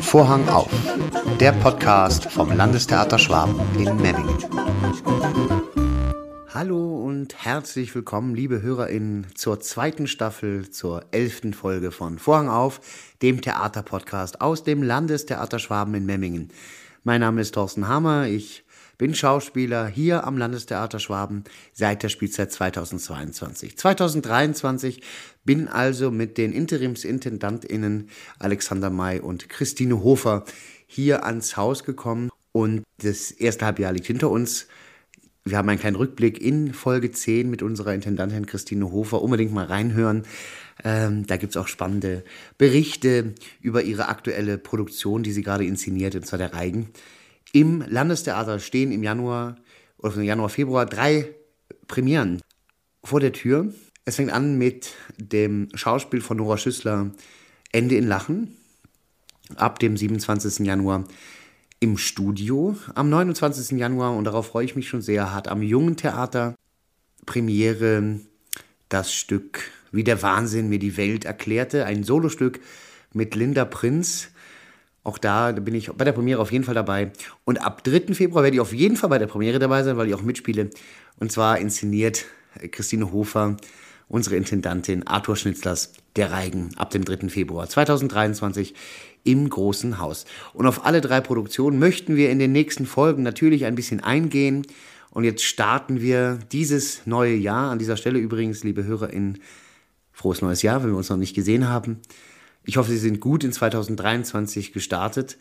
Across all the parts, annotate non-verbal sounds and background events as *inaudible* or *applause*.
Vorhang auf, der Podcast vom Landestheater Schwaben in Memmingen. Hallo und herzlich willkommen, liebe HörerInnen, zur zweiten Staffel, zur elften Folge von Vorhang auf, dem Theaterpodcast aus dem Landestheater Schwaben in Memmingen. Mein Name ist Thorsten Hammer, ich bin Schauspieler hier am Landestheater Schwaben seit der Spielzeit 2022. 2023 bin also mit den Interimsintendantinnen Alexander May und Christine Hofer hier ans Haus gekommen und das erste Halbjahr liegt hinter uns. Wir haben einen kleinen Rückblick in Folge 10 mit unserer Intendantin Christine Hofer. Unbedingt mal reinhören. Ähm, da gibt es auch spannende Berichte über ihre aktuelle Produktion, die sie gerade inszeniert, und zwar der Reigen. Im Landestheater stehen im Januar oder im Januar, Februar drei Premieren vor der Tür. Es fängt an mit dem Schauspiel von Nora Schüssler Ende in Lachen ab dem 27. Januar im Studio. Am 29. Januar, und darauf freue ich mich schon sehr, hat am Jungen Theater Premiere das Stück Wie der Wahnsinn mir die Welt erklärte, ein Solostück mit Linda Prinz. Auch da bin ich bei der Premiere auf jeden Fall dabei. Und ab 3. Februar werde ich auf jeden Fall bei der Premiere dabei sein, weil ich auch mitspiele. Und zwar inszeniert Christine Hofer, unsere Intendantin Arthur Schnitzlers, Der Reigen, ab dem 3. Februar 2023 im Großen Haus. Und auf alle drei Produktionen möchten wir in den nächsten Folgen natürlich ein bisschen eingehen. Und jetzt starten wir dieses neue Jahr. An dieser Stelle übrigens, liebe HörerInnen, frohes neues Jahr, wenn wir uns noch nicht gesehen haben. Ich hoffe, Sie sind gut in 2023 gestartet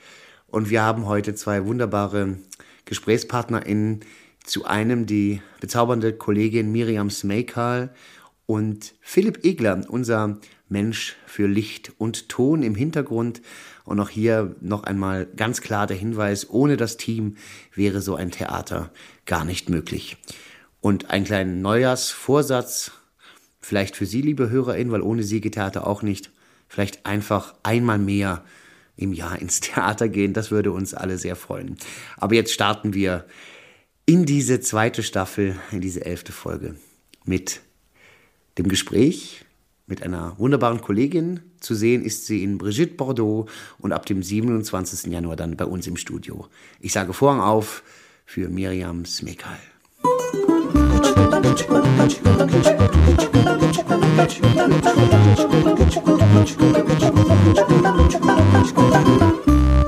und wir haben heute zwei wunderbare GesprächspartnerInnen. Zu einem die bezaubernde Kollegin Miriam Smekal und Philipp Egler, unser Mensch für Licht und Ton im Hintergrund. Und auch hier noch einmal ganz klar der Hinweis, ohne das Team wäre so ein Theater gar nicht möglich. Und einen kleinen Neujahrsvorsatz, vielleicht für Sie, liebe HörerInnen, weil ohne Sie geht Theater auch nicht vielleicht einfach einmal mehr im Jahr ins Theater gehen. Das würde uns alle sehr freuen. Aber jetzt starten wir in diese zweite Staffel, in diese elfte Folge mit dem Gespräch mit einer wunderbaren Kollegin. Zu sehen ist sie in Brigitte Bordeaux und ab dem 27. Januar dann bei uns im Studio. Ich sage Vorhang auf für Miriam Smekal.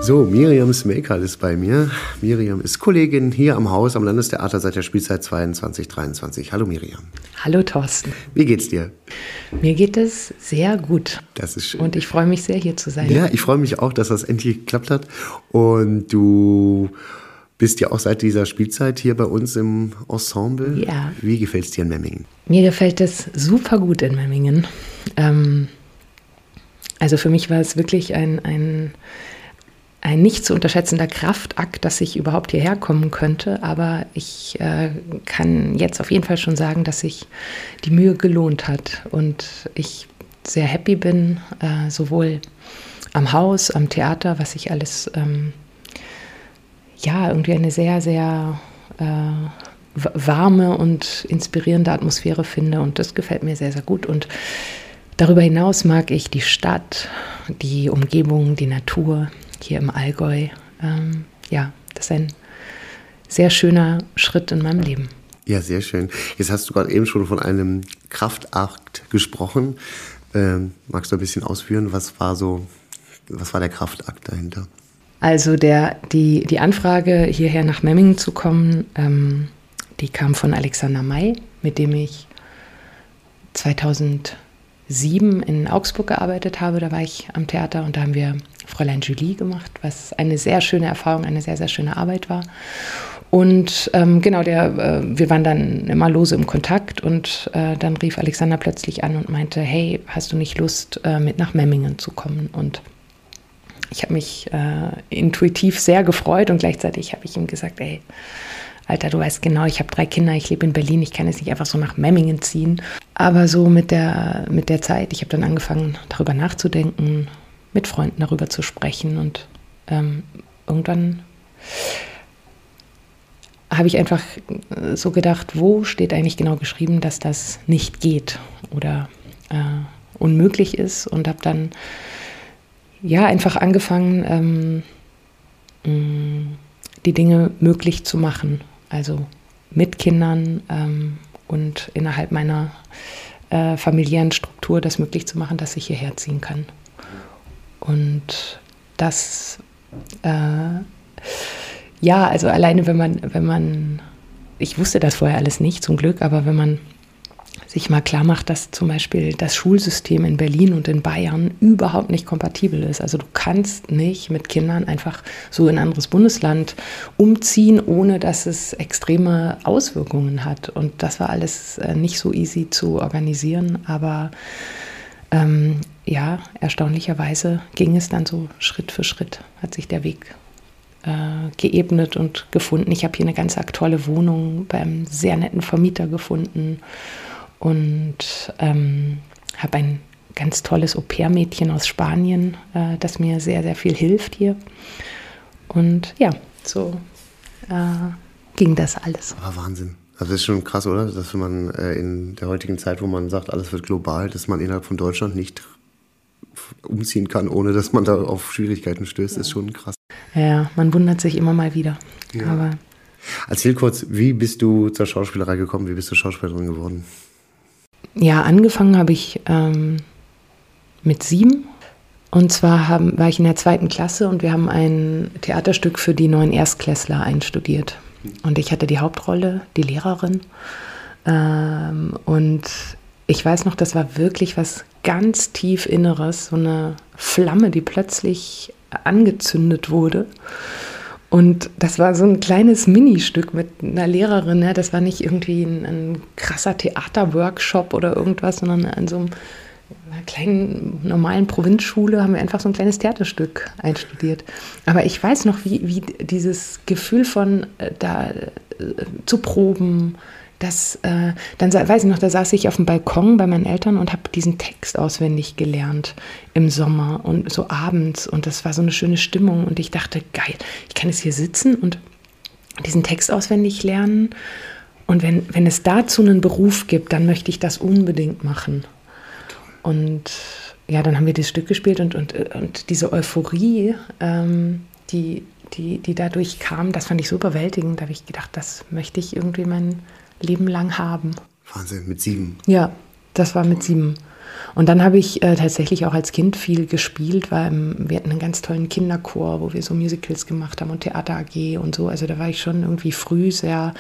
So, Miriam Smekal ist bei mir. Miriam ist Kollegin hier am Haus am Landestheater seit der Spielzeit 22-23. Hallo Miriam. Hallo Thorsten. Wie geht's dir? Mir geht es sehr gut. Das ist schön. Und ich freue mich sehr, hier zu sein. Ja, ich freue mich auch, dass das endlich geklappt hat. Und du bist ja auch seit dieser Spielzeit hier bei uns im Ensemble. Ja. Wie gefällt es dir in Memmingen? Mir gefällt es super gut in Memmingen. Ähm, also für mich war es wirklich ein, ein, ein nicht zu unterschätzender Kraftakt, dass ich überhaupt hierher kommen könnte. Aber ich äh, kann jetzt auf jeden Fall schon sagen, dass sich die Mühe gelohnt hat und ich sehr happy bin, äh, sowohl am Haus, am Theater, was ich alles ähm, ja, irgendwie eine sehr, sehr äh, warme und inspirierende Atmosphäre finde. Und das gefällt mir sehr, sehr gut. Und darüber hinaus mag ich die Stadt, die Umgebung, die Natur hier im Allgäu. Ähm, ja, das ist ein sehr schöner Schritt in meinem Leben. Ja, sehr schön. Jetzt hast du gerade eben schon von einem Kraftakt gesprochen. Ähm, magst du ein bisschen ausführen, was war so, was war der Kraftakt dahinter? Also der, die, die Anfrage, hierher nach Memmingen zu kommen, ähm, die kam von Alexander May, mit dem ich 2007 in Augsburg gearbeitet habe. Da war ich am Theater und da haben wir Fräulein Julie gemacht, was eine sehr schöne Erfahrung, eine sehr, sehr schöne Arbeit war. Und ähm, genau, der, äh, wir waren dann immer lose im Kontakt und äh, dann rief Alexander plötzlich an und meinte, hey, hast du nicht Lust, äh, mit nach Memmingen zu kommen? Und ich habe mich äh, intuitiv sehr gefreut und gleichzeitig habe ich ihm gesagt, ey, Alter, du weißt genau, ich habe drei Kinder, ich lebe in Berlin, ich kann jetzt nicht einfach so nach Memmingen ziehen. Aber so mit der, mit der Zeit, ich habe dann angefangen, darüber nachzudenken, mit Freunden darüber zu sprechen und ähm, irgendwann habe ich einfach so gedacht, wo steht eigentlich genau geschrieben, dass das nicht geht oder äh, unmöglich ist und habe dann ja, einfach angefangen, ähm, die Dinge möglich zu machen. Also mit Kindern ähm, und innerhalb meiner äh, familiären Struktur das möglich zu machen, dass ich hierher ziehen kann. Und das, äh, ja, also alleine wenn man, wenn man, ich wusste das vorher alles nicht zum Glück, aber wenn man sich mal klar macht, dass zum Beispiel das Schulsystem in Berlin und in Bayern überhaupt nicht kompatibel ist. Also du kannst nicht mit Kindern einfach so in ein anderes Bundesland umziehen, ohne dass es extreme Auswirkungen hat. Und das war alles äh, nicht so easy zu organisieren, aber ähm, ja, erstaunlicherweise ging es dann so Schritt für Schritt, hat sich der Weg äh, geebnet und gefunden. Ich habe hier eine ganz tolle Wohnung beim sehr netten Vermieter gefunden und ähm, habe ein ganz tolles Au-pair-Mädchen aus Spanien, äh, das mir sehr, sehr viel hilft hier. Und ja, so äh, ging das alles. Aber Wahnsinn. Also das ist schon krass, oder? Dass man äh, in der heutigen Zeit, wo man sagt, alles wird global, dass man innerhalb von Deutschland nicht umziehen kann, ohne dass man da auf Schwierigkeiten stößt, ja. ist schon krass. Ja, man wundert sich immer mal wieder. Ja. Aber Erzähl kurz, wie bist du zur Schauspielerei gekommen? Wie bist du Schauspielerin geworden? Ja, angefangen habe ich ähm, mit sieben. Und zwar haben, war ich in der zweiten Klasse und wir haben ein Theaterstück für die neuen Erstklässler einstudiert. Und ich hatte die Hauptrolle, die Lehrerin. Ähm, und ich weiß noch, das war wirklich was ganz tief Inneres, so eine Flamme, die plötzlich angezündet wurde. Und das war so ein kleines Ministück mit einer Lehrerin. Ne? Das war nicht irgendwie ein, ein krasser Theaterworkshop oder irgendwas, sondern an so einer kleinen normalen Provinzschule haben wir einfach so ein kleines Theaterstück einstudiert. Aber ich weiß noch, wie, wie dieses Gefühl von äh, da äh, zu proben, das, äh, dann weiß ich noch, da saß ich auf dem Balkon bei meinen Eltern und habe diesen Text auswendig gelernt im Sommer und so abends und das war so eine schöne Stimmung und ich dachte, geil, ich kann jetzt hier sitzen und diesen Text auswendig lernen und wenn, wenn es dazu einen Beruf gibt, dann möchte ich das unbedingt machen. Und ja, dann haben wir das Stück gespielt und, und, und diese Euphorie, ähm, die, die, die dadurch kam, das fand ich so überwältigend. Da habe ich gedacht, das möchte ich irgendwie mein Leben lang haben. Wahnsinn, mit sieben. Ja, das war mit sieben. Und dann habe ich äh, tatsächlich auch als Kind viel gespielt, weil ähm, wir hatten einen ganz tollen Kinderchor, wo wir so Musicals gemacht haben und Theater AG und so. Also da war ich schon irgendwie früh sehr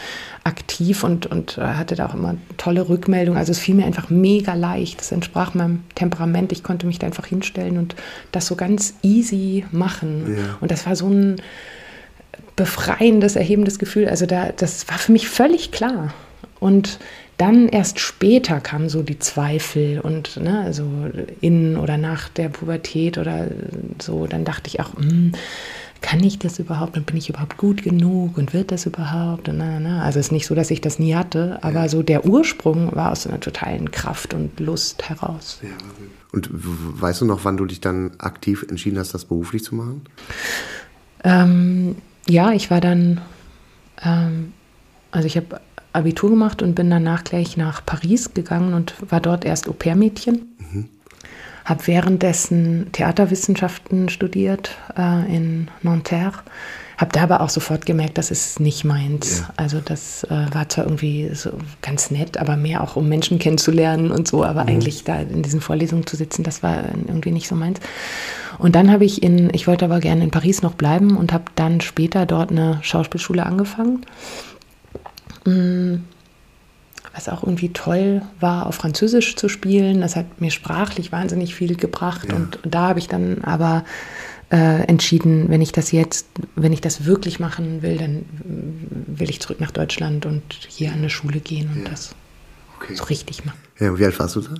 aktiv und, und äh, hatte da auch immer tolle Rückmeldungen. Also es fiel mir einfach mega leicht. Das entsprach meinem Temperament. Ich konnte mich da einfach hinstellen und das so ganz easy machen. Ja. Und das war so ein befreiendes, erhebendes Gefühl. Also da, das war für mich völlig klar. Und dann erst später kamen so die Zweifel und ne, also in oder nach der Pubertät oder so, dann dachte ich auch, hm, kann ich das überhaupt und bin ich überhaupt gut genug und wird das überhaupt? Und na, na. Also es ist nicht so, dass ich das nie hatte, aber ja. so der Ursprung war aus einer totalen Kraft und Lust heraus. Ja. Und weißt du noch, wann du dich dann aktiv entschieden hast, das beruflich zu machen? Ähm, ja, ich war dann, ähm, also ich habe Abitur gemacht und bin danach gleich nach Paris gegangen und war dort erst Au-pair-Mädchen. Mhm. Habe währenddessen Theaterwissenschaften studiert äh, in Nanterre. Habe da aber auch sofort gemerkt, das ist nicht meins. Ja. Also das äh, war zwar irgendwie so ganz nett, aber mehr auch um Menschen kennenzulernen und so, aber mhm. eigentlich da in diesen Vorlesungen zu sitzen, das war irgendwie nicht so meins. Und dann habe ich in, ich wollte aber gerne in Paris noch bleiben und habe dann später dort eine Schauspielschule angefangen. Mm, was auch irgendwie toll war, auf Französisch zu spielen. Das hat mir sprachlich wahnsinnig viel gebracht. Ja. Und da habe ich dann aber äh, entschieden, wenn ich das jetzt, wenn ich das wirklich machen will, dann will ich zurück nach Deutschland und hier an eine Schule gehen und ja. das okay. so richtig machen. Ja, und wie alt warst du da?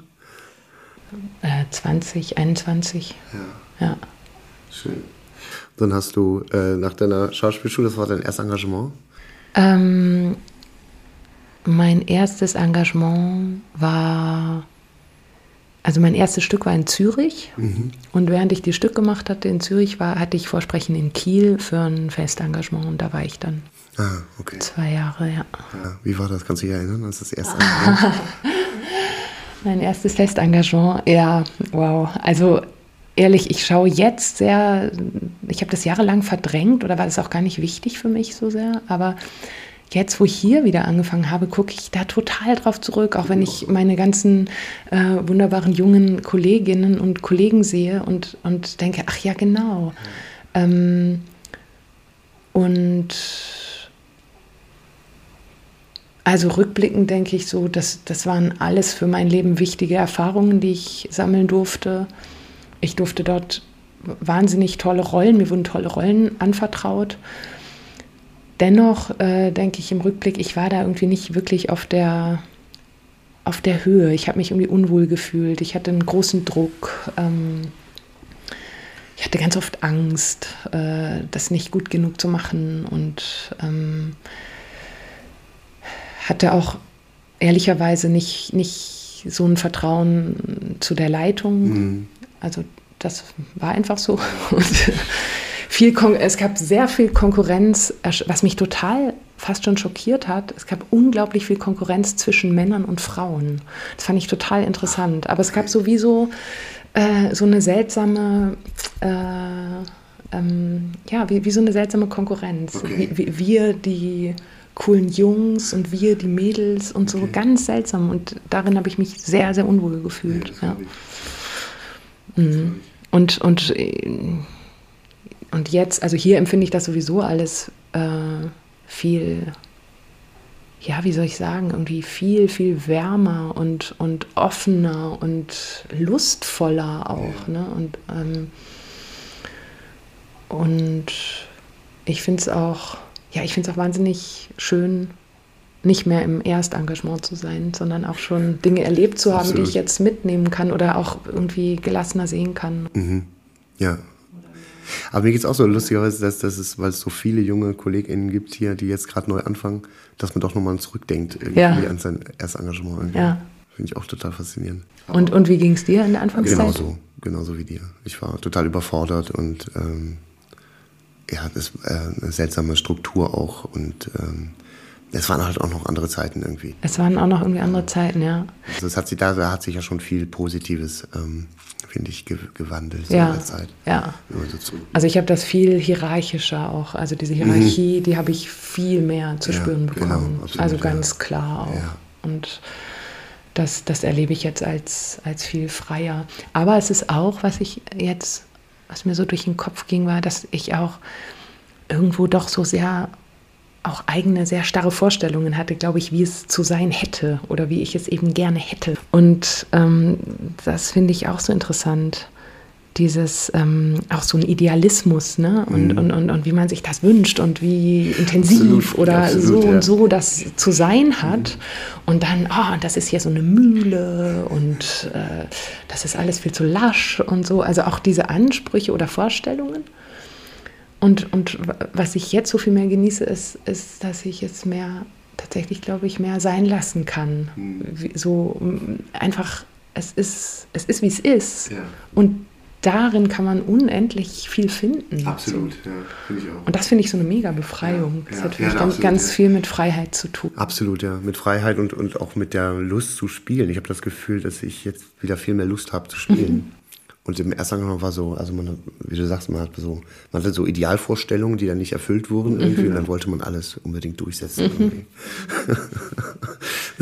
Äh, 20, 21. Ja. Ja. Schön. Dann hast du äh, nach deiner Schauspielschule, das war dein erstes Engagement? Ähm, mein erstes Engagement war, also mein erstes Stück war in Zürich. Mhm. Und während ich die Stück gemacht hatte in Zürich, war, hatte ich Vorsprechen in Kiel für ein Festengagement und da war ich dann. Ah, okay. Zwei Jahre, ja. ja. Wie war das? Kannst du dich erinnern, als das erste *laughs* Mein erstes Festengagement, ja, wow. Also ehrlich, ich schaue jetzt sehr, ich habe das jahrelang verdrängt oder war das auch gar nicht wichtig für mich so sehr, aber jetzt, wo ich hier wieder angefangen habe, gucke ich da total drauf zurück, auch wenn ich meine ganzen äh, wunderbaren jungen Kolleginnen und Kollegen sehe und, und denke, ach ja, genau. Ähm, und also rückblickend denke ich so, dass das waren alles für mein Leben wichtige Erfahrungen, die ich sammeln durfte. Ich durfte dort wahnsinnig tolle Rollen, mir wurden tolle Rollen anvertraut. Dennoch äh, denke ich im Rückblick, ich war da irgendwie nicht wirklich auf der, auf der Höhe. Ich habe mich irgendwie unwohl gefühlt. Ich hatte einen großen Druck. Ähm, ich hatte ganz oft Angst, äh, das nicht gut genug zu machen und ähm, hatte auch ehrlicherweise nicht, nicht so ein Vertrauen zu der Leitung. Mhm. Also das war einfach so. viel es gab sehr viel Konkurrenz, was mich total fast schon schockiert hat. Es gab unglaublich viel Konkurrenz zwischen Männern und Frauen. Das fand ich total interessant. Aber es gab sowieso äh, so eine seltsame, äh, ähm, ja, wie, wie, so eine seltsame Konkurrenz. Okay. Wie, wie, wir, die coolen Jungs und wir, die Mädels und okay. so, ganz seltsam. Und darin habe ich mich sehr, sehr unwohl gefühlt. Ja, ja. Und, und und jetzt, also hier empfinde ich das sowieso alles äh, viel, ja, wie soll ich sagen, irgendwie viel, viel wärmer und, und offener und lustvoller auch. Ne? Und, ähm, und ich finde es auch, ja, ich finde es auch wahnsinnig schön, nicht mehr im Erstengagement zu sein, sondern auch schon Dinge erlebt zu haben, Absolut. die ich jetzt mitnehmen kann oder auch irgendwie gelassener sehen kann. Mhm. Ja, aber mir geht es auch so lustigerweise, dass, dass es, weil es so viele junge KollegInnen gibt hier, die jetzt gerade neu anfangen, dass man doch nochmal zurückdenkt irgendwie ja. an sein erstes Engagement. Irgendwie. Ja. Finde ich auch total faszinierend. Und, und wie ging es dir in der Anfangszeit? Genauso, genauso wie dir. Ich war total überfordert und ähm, ja, das äh, eine seltsame Struktur auch und ähm, es waren halt auch noch andere Zeiten irgendwie. Es waren auch noch irgendwie andere Zeiten, ja. Also es hat sich, da, da hat sich ja schon viel Positives ähm, finde ich, gewandelt ja, in der Zeit. Ja. So also ich habe das viel hierarchischer auch. Also diese Hierarchie, mhm. die habe ich viel mehr zu ja, spüren genau, bekommen. Genau, absolut, also ganz ja. klar auch. Und das, das erlebe ich jetzt als, als viel freier. Aber es ist auch, was ich jetzt, was mir so durch den Kopf ging, war, dass ich auch irgendwo doch so sehr auch eigene, sehr starre Vorstellungen hatte, glaube ich, wie es zu sein hätte oder wie ich es eben gerne hätte. Und ähm, das finde ich auch so interessant. Dieses, ähm, auch so ein Idealismus, ne? Und, mhm. und, und, und, wie man sich das wünscht und wie intensiv absolut, oder absolut, so ja. und so das zu sein hat. Mhm. Und dann, oh, das ist hier so eine Mühle und äh, das ist alles viel zu lasch und so. Also auch diese Ansprüche oder Vorstellungen. Und, und was ich jetzt so viel mehr genieße, ist, ist, dass ich es mehr, tatsächlich glaube ich, mehr sein lassen kann. Mhm. So einfach, es ist, es ist, wie es ist. Ja. Und darin kann man unendlich viel finden. Absolut, so. ja, finde ich auch. Und das finde ich so eine mega Befreiung. Ja, das ja, hat ja, ganz, ganz viel mit Freiheit zu tun. Absolut, ja. Mit Freiheit und, und auch mit der Lust zu spielen. Ich habe das Gefühl, dass ich jetzt wieder viel mehr Lust habe zu spielen. Mhm. Und im ersten Angebot war so, also man, wie du sagst, man hat so, man hatte so Idealvorstellungen, die dann nicht erfüllt wurden irgendwie, mhm. und dann wollte man alles unbedingt durchsetzen. Mhm.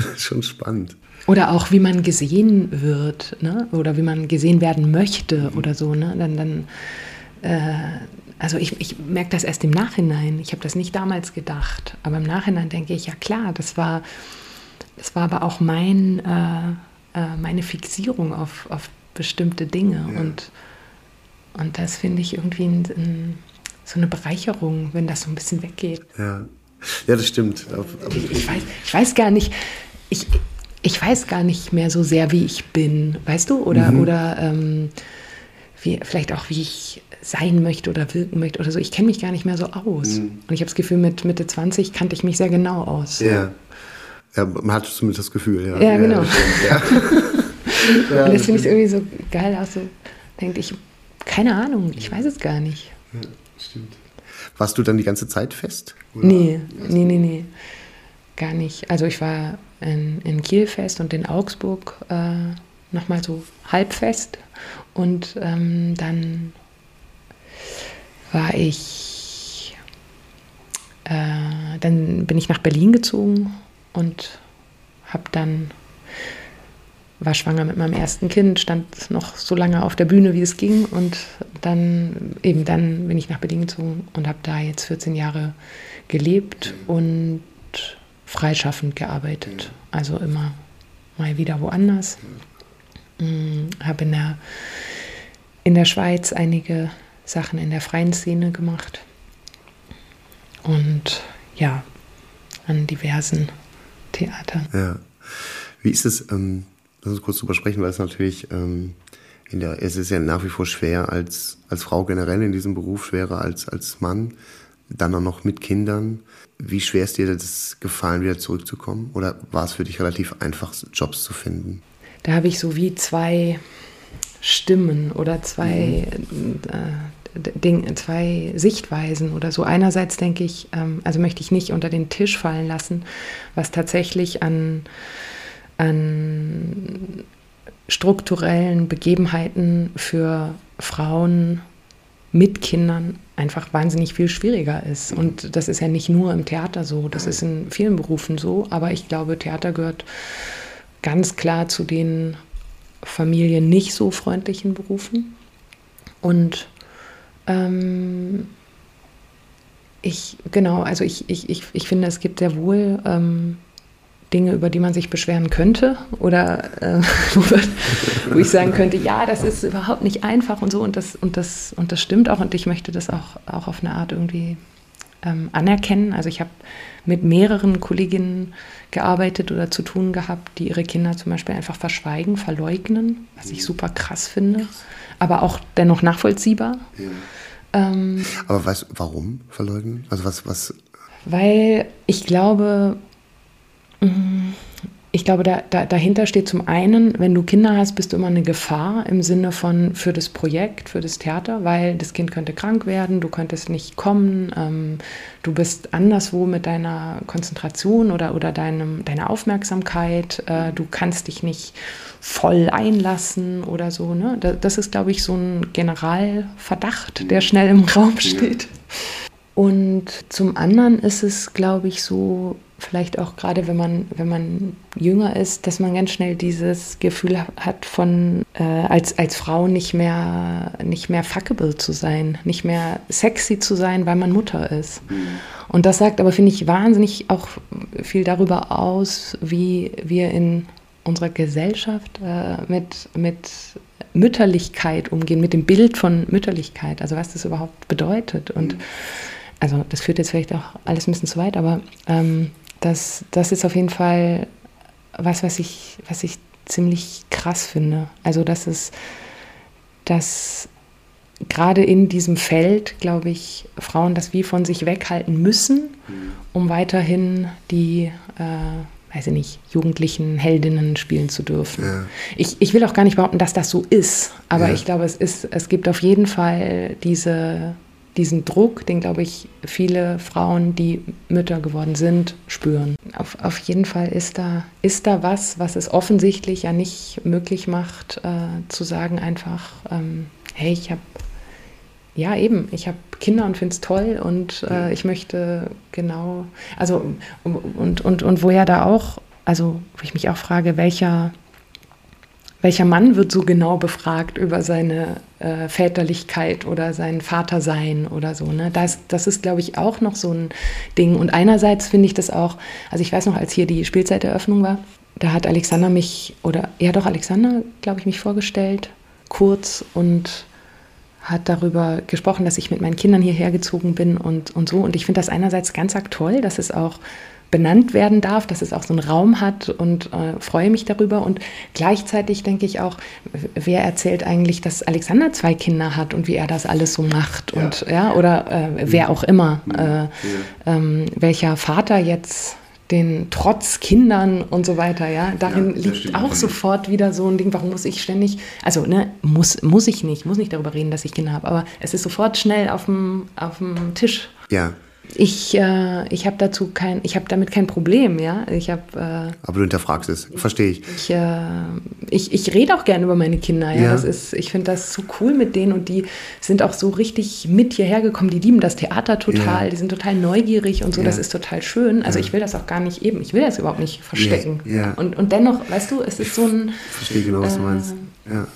*laughs* schon spannend. Oder auch, wie man gesehen wird, ne? Oder wie man gesehen werden möchte mhm. oder so, ne? Dann, dann äh, also ich, ich merke das erst im Nachhinein. Ich habe das nicht damals gedacht, aber im Nachhinein denke ich, ja klar, das war, das war aber auch mein, äh, äh, meine Fixierung auf, auf bestimmte Dinge. Ja. Und, und das finde ich irgendwie ein, ein, so eine Bereicherung, wenn das so ein bisschen weggeht. Ja, ja das stimmt. Ich, ich, weiß, ich weiß gar nicht, ich, ich weiß gar nicht mehr so sehr, wie ich bin, weißt du? Oder, mhm. oder ähm, wie, vielleicht auch, wie ich sein möchte oder wirken möchte oder so. Ich kenne mich gar nicht mehr so aus. Mhm. Und ich habe das Gefühl, mit Mitte 20 kannte ich mich sehr genau aus. Ja. ja man hat zumindest das Gefühl, ja. Ja, genau. Ja, *laughs* ja, und das finde ich irgendwie so geil, auch so denkt, ich, keine Ahnung, ich weiß es gar nicht. Ja, stimmt. Warst du dann die ganze Zeit fest? Oder? Nee, nee, nee, nee. Gar nicht. Also ich war in, in Kiel fest und in Augsburg äh, nochmal so halbfest. Und ähm, dann war ich, äh, dann bin ich nach Berlin gezogen und habe dann war schwanger mit meinem ersten Kind, stand noch so lange auf der Bühne, wie es ging. Und dann, eben dann bin ich nach Berlin gezogen und habe da jetzt 14 Jahre gelebt und freischaffend gearbeitet. Also immer mal wieder woanders. Hm, habe in der, in der Schweiz einige Sachen in der freien Szene gemacht. Und ja, an diversen Theatern. Ja. Wie ist es, ähm, lass uns kurz drüber sprechen, weil es natürlich, ähm, in der, es ist ja nach wie vor schwer als, als Frau generell in diesem Beruf, schwerer als als Mann, dann auch noch mit Kindern. Wie schwer ist dir das gefallen, wieder zurückzukommen? Oder war es für dich relativ einfach, Jobs zu finden? Da habe ich so wie zwei Stimmen oder zwei, mhm. äh, Ding, zwei Sichtweisen oder so. Einerseits denke ich, ähm, also möchte ich nicht unter den Tisch fallen lassen, was tatsächlich an an strukturellen Begebenheiten für Frauen mit Kindern einfach wahnsinnig viel schwieriger ist. Und das ist ja nicht nur im Theater so, das ist in vielen Berufen so, aber ich glaube, Theater gehört ganz klar zu den Familien nicht so freundlichen Berufen. Und ähm, ich, genau, also ich, ich, ich, ich finde, es gibt sehr wohl ähm, Dinge, über die man sich beschweren könnte oder äh, *laughs* wo ich sagen könnte, ja, das ist überhaupt nicht einfach und so und das, und das, und das stimmt auch und ich möchte das auch, auch auf eine Art irgendwie ähm, anerkennen. Also ich habe mit mehreren Kolleginnen gearbeitet oder zu tun gehabt, die ihre Kinder zum Beispiel einfach verschweigen, verleugnen, was ich super krass finde, aber auch dennoch nachvollziehbar. Ja. Ähm, aber du, warum verleugnen? Also was, was? Weil ich glaube, ich glaube, da, da, dahinter steht zum einen, wenn du Kinder hast, bist du immer eine Gefahr im Sinne von für das Projekt, für das Theater, weil das Kind könnte krank werden, du könntest nicht kommen, ähm, du bist anderswo mit deiner Konzentration oder, oder deinem, deiner Aufmerksamkeit, äh, du kannst dich nicht voll einlassen oder so. Ne? Das ist, glaube ich, so ein Generalverdacht, der schnell im Raum steht. Und zum anderen ist es, glaube ich, so, vielleicht auch gerade wenn man, wenn man jünger ist, dass man ganz schnell dieses Gefühl hat von äh, als, als Frau nicht mehr, nicht mehr fuckable zu sein, nicht mehr sexy zu sein, weil man Mutter ist. Mhm. Und das sagt aber, finde ich, wahnsinnig auch viel darüber aus, wie wir in unserer Gesellschaft äh, mit, mit Mütterlichkeit umgehen, mit dem Bild von Mütterlichkeit, also was das überhaupt bedeutet. Und mhm. also das führt jetzt vielleicht auch alles ein bisschen zu weit, aber ähm, das, das ist auf jeden Fall was, was ich, was ich ziemlich krass finde. Also, dass es, dass gerade in diesem Feld, glaube ich, Frauen das wie von sich weghalten müssen, mhm. um weiterhin die, äh, weiß ich nicht, jugendlichen Heldinnen spielen zu dürfen. Ja. Ich, ich will auch gar nicht behaupten, dass das so ist, aber ja. ich glaube, es, ist, es gibt auf jeden Fall diese diesen Druck, den, glaube ich, viele Frauen, die Mütter geworden sind, spüren. Auf, auf jeden Fall ist da, ist da was, was es offensichtlich ja nicht möglich macht, äh, zu sagen einfach, ähm, hey, ich habe, ja eben, ich habe Kinder und finde es toll und äh, ich möchte genau, also und, und, und wo ja da auch, also wo ich mich auch frage, welcher welcher Mann wird so genau befragt über seine äh, Väterlichkeit oder sein Vatersein oder so. Ne? Das, das ist, glaube ich, auch noch so ein Ding. Und einerseits finde ich das auch, also ich weiß noch, als hier die Spielzeiteröffnung war, da hat Alexander mich, oder ja doch, Alexander, glaube ich, mich vorgestellt, kurz und hat darüber gesprochen, dass ich mit meinen Kindern hierher gezogen bin und, und so. Und ich finde das einerseits ganz arg toll, dass es auch benannt werden darf, dass es auch so einen Raum hat und äh, freue mich darüber. Und gleichzeitig denke ich auch, wer erzählt eigentlich, dass Alexander zwei Kinder hat und wie er das alles so macht ja. und ja, oder äh, wer auch immer, mhm. äh, ähm, welcher Vater jetzt den Trotz Kindern und so weiter, ja, darin ja, liegt auch sofort wieder so ein Ding, warum muss ich ständig, also ne, muss, muss ich nicht, muss nicht darüber reden, dass ich Kinder habe, aber es ist sofort schnell auf dem, auf dem Tisch. Ja, Ich, äh, ich habe dazu kein, ich habe damit kein Problem, ja. Ich habe. Äh, Aber du hinterfragst es, verstehe ich. Ich, äh, ich, ich rede auch gerne über meine Kinder, ja. ja. Das ist, ich finde das so cool mit denen und die sind auch so richtig mit hierher gekommen. Die lieben das Theater total, ja. die sind total neugierig und so. Ja. Das ist total schön. Also ich will das auch gar nicht eben, ich will das überhaupt nicht verstecken. Und, und dennoch, weißt du, es ist so ein. Ich verstehe genau, was du meinst. Äh, ja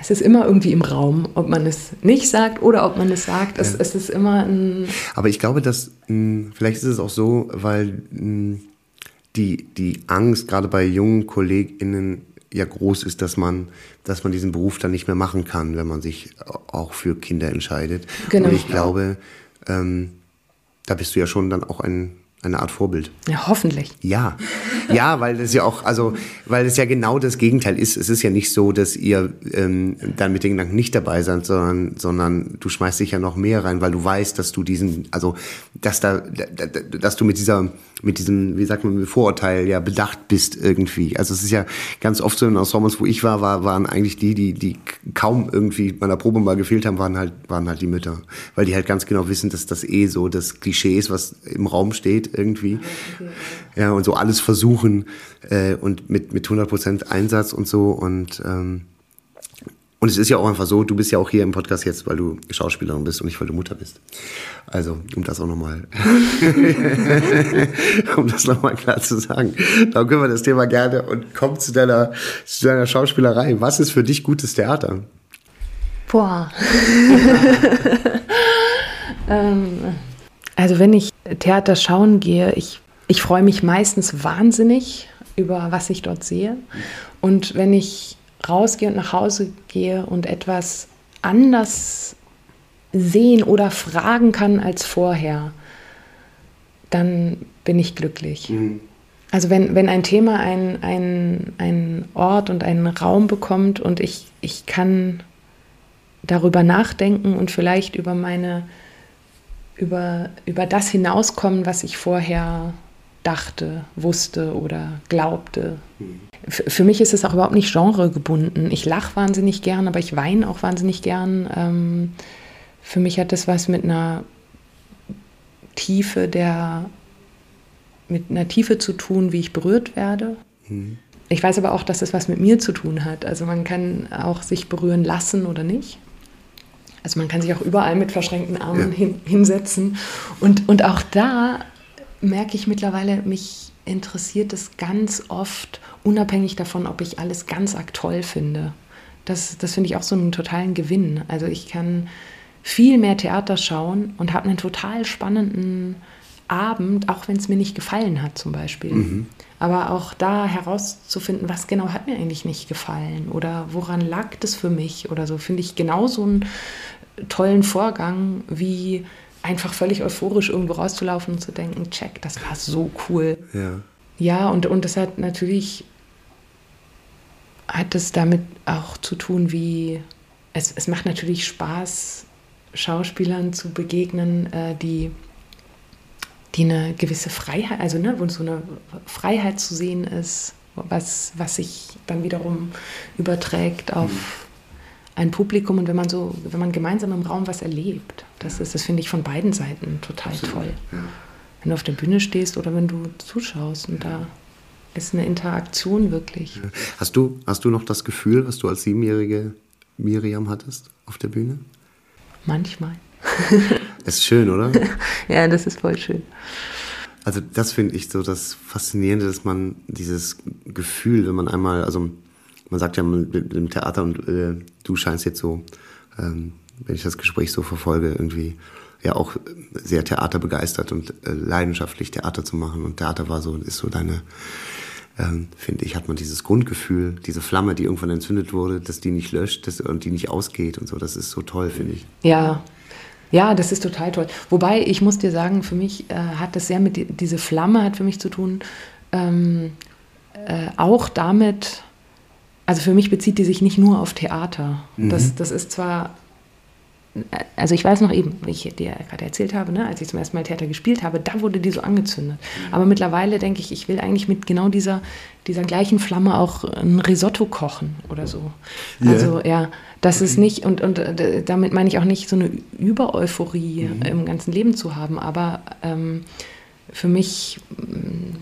es ist immer irgendwie im Raum, ob man es nicht sagt oder ob man es sagt. Es, ja. es ist immer ein. Aber ich glaube, dass hm, vielleicht ist es auch so, weil hm, die, die Angst gerade bei jungen KollegInnen ja groß ist, dass man, dass man diesen Beruf dann nicht mehr machen kann, wenn man sich auch für Kinder entscheidet. Genau. Und ich glaube, ähm, da bist du ja schon dann auch ein eine Art Vorbild. Ja, hoffentlich. Ja, ja, weil das ja auch, also, weil es ja genau das Gegenteil ist. Es ist ja nicht so, dass ihr ähm, dann mit den Gedanken nicht dabei seid, sondern, sondern du schmeißt dich ja noch mehr rein, weil du weißt, dass du diesen, also, dass da, dass du mit dieser, mit diesem, wie sagt man, Vorurteil ja bedacht bist irgendwie. Also es ist ja ganz oft so in Ensembles, wo ich war, war waren eigentlich die, die, die kaum irgendwie meiner Probe mal gefehlt haben, waren halt, waren halt die Mütter, weil die halt ganz genau wissen, dass das eh so das Klischee ist, was im Raum steht irgendwie. Ja, und so alles versuchen äh, und mit, mit 100% Einsatz und so. Und, ähm, und es ist ja auch einfach so, du bist ja auch hier im Podcast jetzt, weil du Schauspielerin bist und nicht, weil du Mutter bist. Also, um das auch nochmal, *laughs* *laughs* um das nochmal klar zu sagen. Darum können wir das Thema gerne und kommen zu deiner, zu deiner Schauspielerei. Was ist für dich gutes Theater? Boah. *laughs* ähm, also wenn ich Theater schauen gehe, ich, ich freue mich meistens wahnsinnig über was ich dort sehe. Und wenn ich rausgehe und nach Hause gehe und etwas anders sehen oder fragen kann als vorher, dann bin ich glücklich. Mhm. Also wenn, wenn ein Thema einen ein Ort und einen Raum bekommt und ich, ich kann darüber nachdenken und vielleicht über meine über, über das hinauskommen, was ich vorher dachte, wusste oder glaubte. Mhm. Für mich ist es auch überhaupt nicht genregebunden. Ich lache wahnsinnig gern, aber ich weine auch wahnsinnig gern. Ähm, für mich hat das was mit einer Tiefe der, mit einer Tiefe zu tun, wie ich berührt werde. Mhm. Ich weiß aber auch, dass das was mit mir zu tun hat. Also man kann auch sich berühren lassen oder nicht. Also man kann sich auch überall mit verschränkten Armen ja. hin, hinsetzen. Und, und auch da merke ich mittlerweile, mich interessiert es ganz oft, unabhängig davon, ob ich alles ganz arg toll finde. Das, das finde ich auch so einen totalen Gewinn. Also ich kann viel mehr Theater schauen und habe einen total spannenden Abend, auch wenn es mir nicht gefallen hat zum Beispiel. Mhm. Aber auch da herauszufinden, was genau hat mir eigentlich nicht gefallen oder woran lag das für mich oder so, finde ich genauso einen tollen Vorgang wie einfach völlig euphorisch irgendwo rauszulaufen und zu denken, check, das war so cool. Ja, ja und, und das hat natürlich, hat es damit auch zu tun, wie, es, es macht natürlich Spaß, Schauspielern zu begegnen, äh, die die eine gewisse Freiheit, also ne, wo so eine Freiheit zu sehen ist, was, was sich dann wiederum überträgt auf mhm. ein Publikum und wenn man so, wenn man gemeinsam im Raum was erlebt, das ist, das finde ich von beiden Seiten total Absolut. toll. Ja. Wenn du auf der Bühne stehst oder wenn du zuschaust und ja. da ist eine Interaktion wirklich. Hast du, hast du noch das Gefühl, was du als siebenjährige Miriam hattest auf der Bühne? Manchmal. *laughs* ist schön, oder? *laughs* ja, das ist voll schön. Also das finde ich so das Faszinierende, dass man dieses Gefühl, wenn man einmal, also man sagt ja im Theater und äh, du scheinst jetzt so, ähm, wenn ich das Gespräch so verfolge, irgendwie ja auch sehr theaterbegeistert und äh, leidenschaftlich Theater zu machen. Und Theater war so, ist so deine, ähm, finde ich, hat man dieses Grundgefühl, diese Flamme, die irgendwann entzündet wurde, dass die nicht löscht dass, und die nicht ausgeht und so. Das ist so toll, finde ich. Ja, ja, das ist total toll. Wobei, ich muss dir sagen, für mich äh, hat das sehr mit, diese Flamme hat für mich zu tun, ähm, äh, auch damit, also für mich bezieht die sich nicht nur auf Theater. Mhm. Das, das ist zwar also ich weiß noch eben, wie ich dir gerade erzählt habe, ne, als ich zum ersten Mal Theater gespielt habe, da wurde die so angezündet. Aber mittlerweile denke ich, ich will eigentlich mit genau dieser, dieser gleichen Flamme auch ein Risotto kochen oder so. Ja. Also ja, das ist nicht, und, und äh, damit meine ich auch nicht so eine Übereuphorie im ganzen Leben zu haben, aber ähm, für mich mm,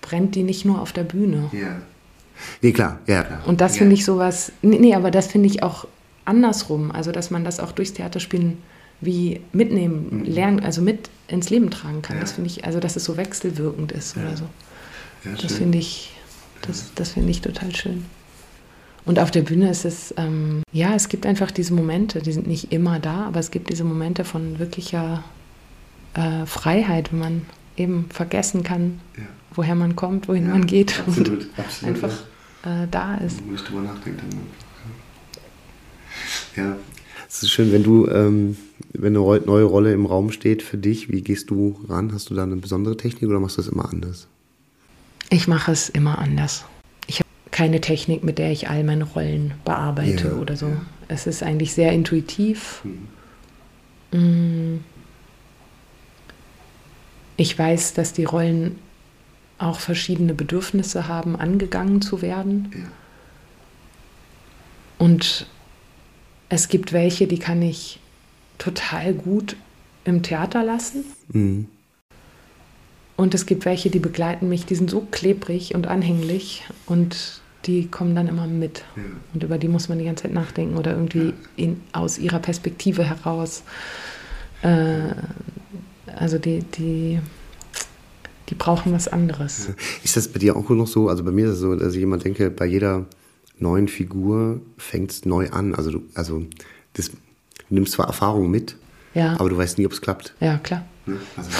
brennt die nicht nur auf der Bühne. Ja. Nee, klar, ja, klar. Und das ja. finde ich sowas, nee, nee, aber das finde ich auch andersrum, also dass man das auch durchs Theaterspielen wie mitnehmen, lernen, also mit ins Leben tragen kann. Mhm. Ja. Das finde ich, also dass es so wechselwirkend ist Ja. oder so. Ja, Das finde ich, das, das finde ich total schön. Und auf der Bühne ist es, ähm, ja, es gibt einfach diese Momente, die sind nicht immer da, aber es gibt diese Momente von wirklicher äh, Freiheit, wenn man eben vergessen kann, Ja. woher man kommt, wohin Ja, man geht absolut, und absolut, einfach äh, da ist. Wo ich drüber nachdenke. Dann ja. Es ist schön, wenn du, ähm, wenn eine neue Rolle im Raum steht für dich, wie gehst du ran? Hast du da eine besondere Technik oder machst du das immer anders? Ich mache es immer anders. Ich habe keine Technik, mit der ich all meine Rollen bearbeite Ja, oder so. ja. Es ist eigentlich sehr intuitiv. Mhm. Mm. Ich weiß, dass die Rollen auch verschiedene Bedürfnisse haben, angegangen zu werden. Ja. Und es gibt welche, die kann ich total gut im Theater lassen. Mhm. Und es gibt welche, die begleiten mich, die sind so klebrig und anhänglich und die kommen dann immer mit. Ja. Und über die muss man die ganze Zeit nachdenken oder irgendwie in, aus ihrer Perspektive heraus. Äh, also die, die, die brauchen was anderes. Ist das bei dir auch noch so? Also bei mir ist es so, dass ich immer denke, bei jeder neuen Figur fängt es neu an. Also du, also das, du nimmst zwar Erfahrung mit, Ja, aber du weißt nie, ob es klappt. ja klar. Ne? Also,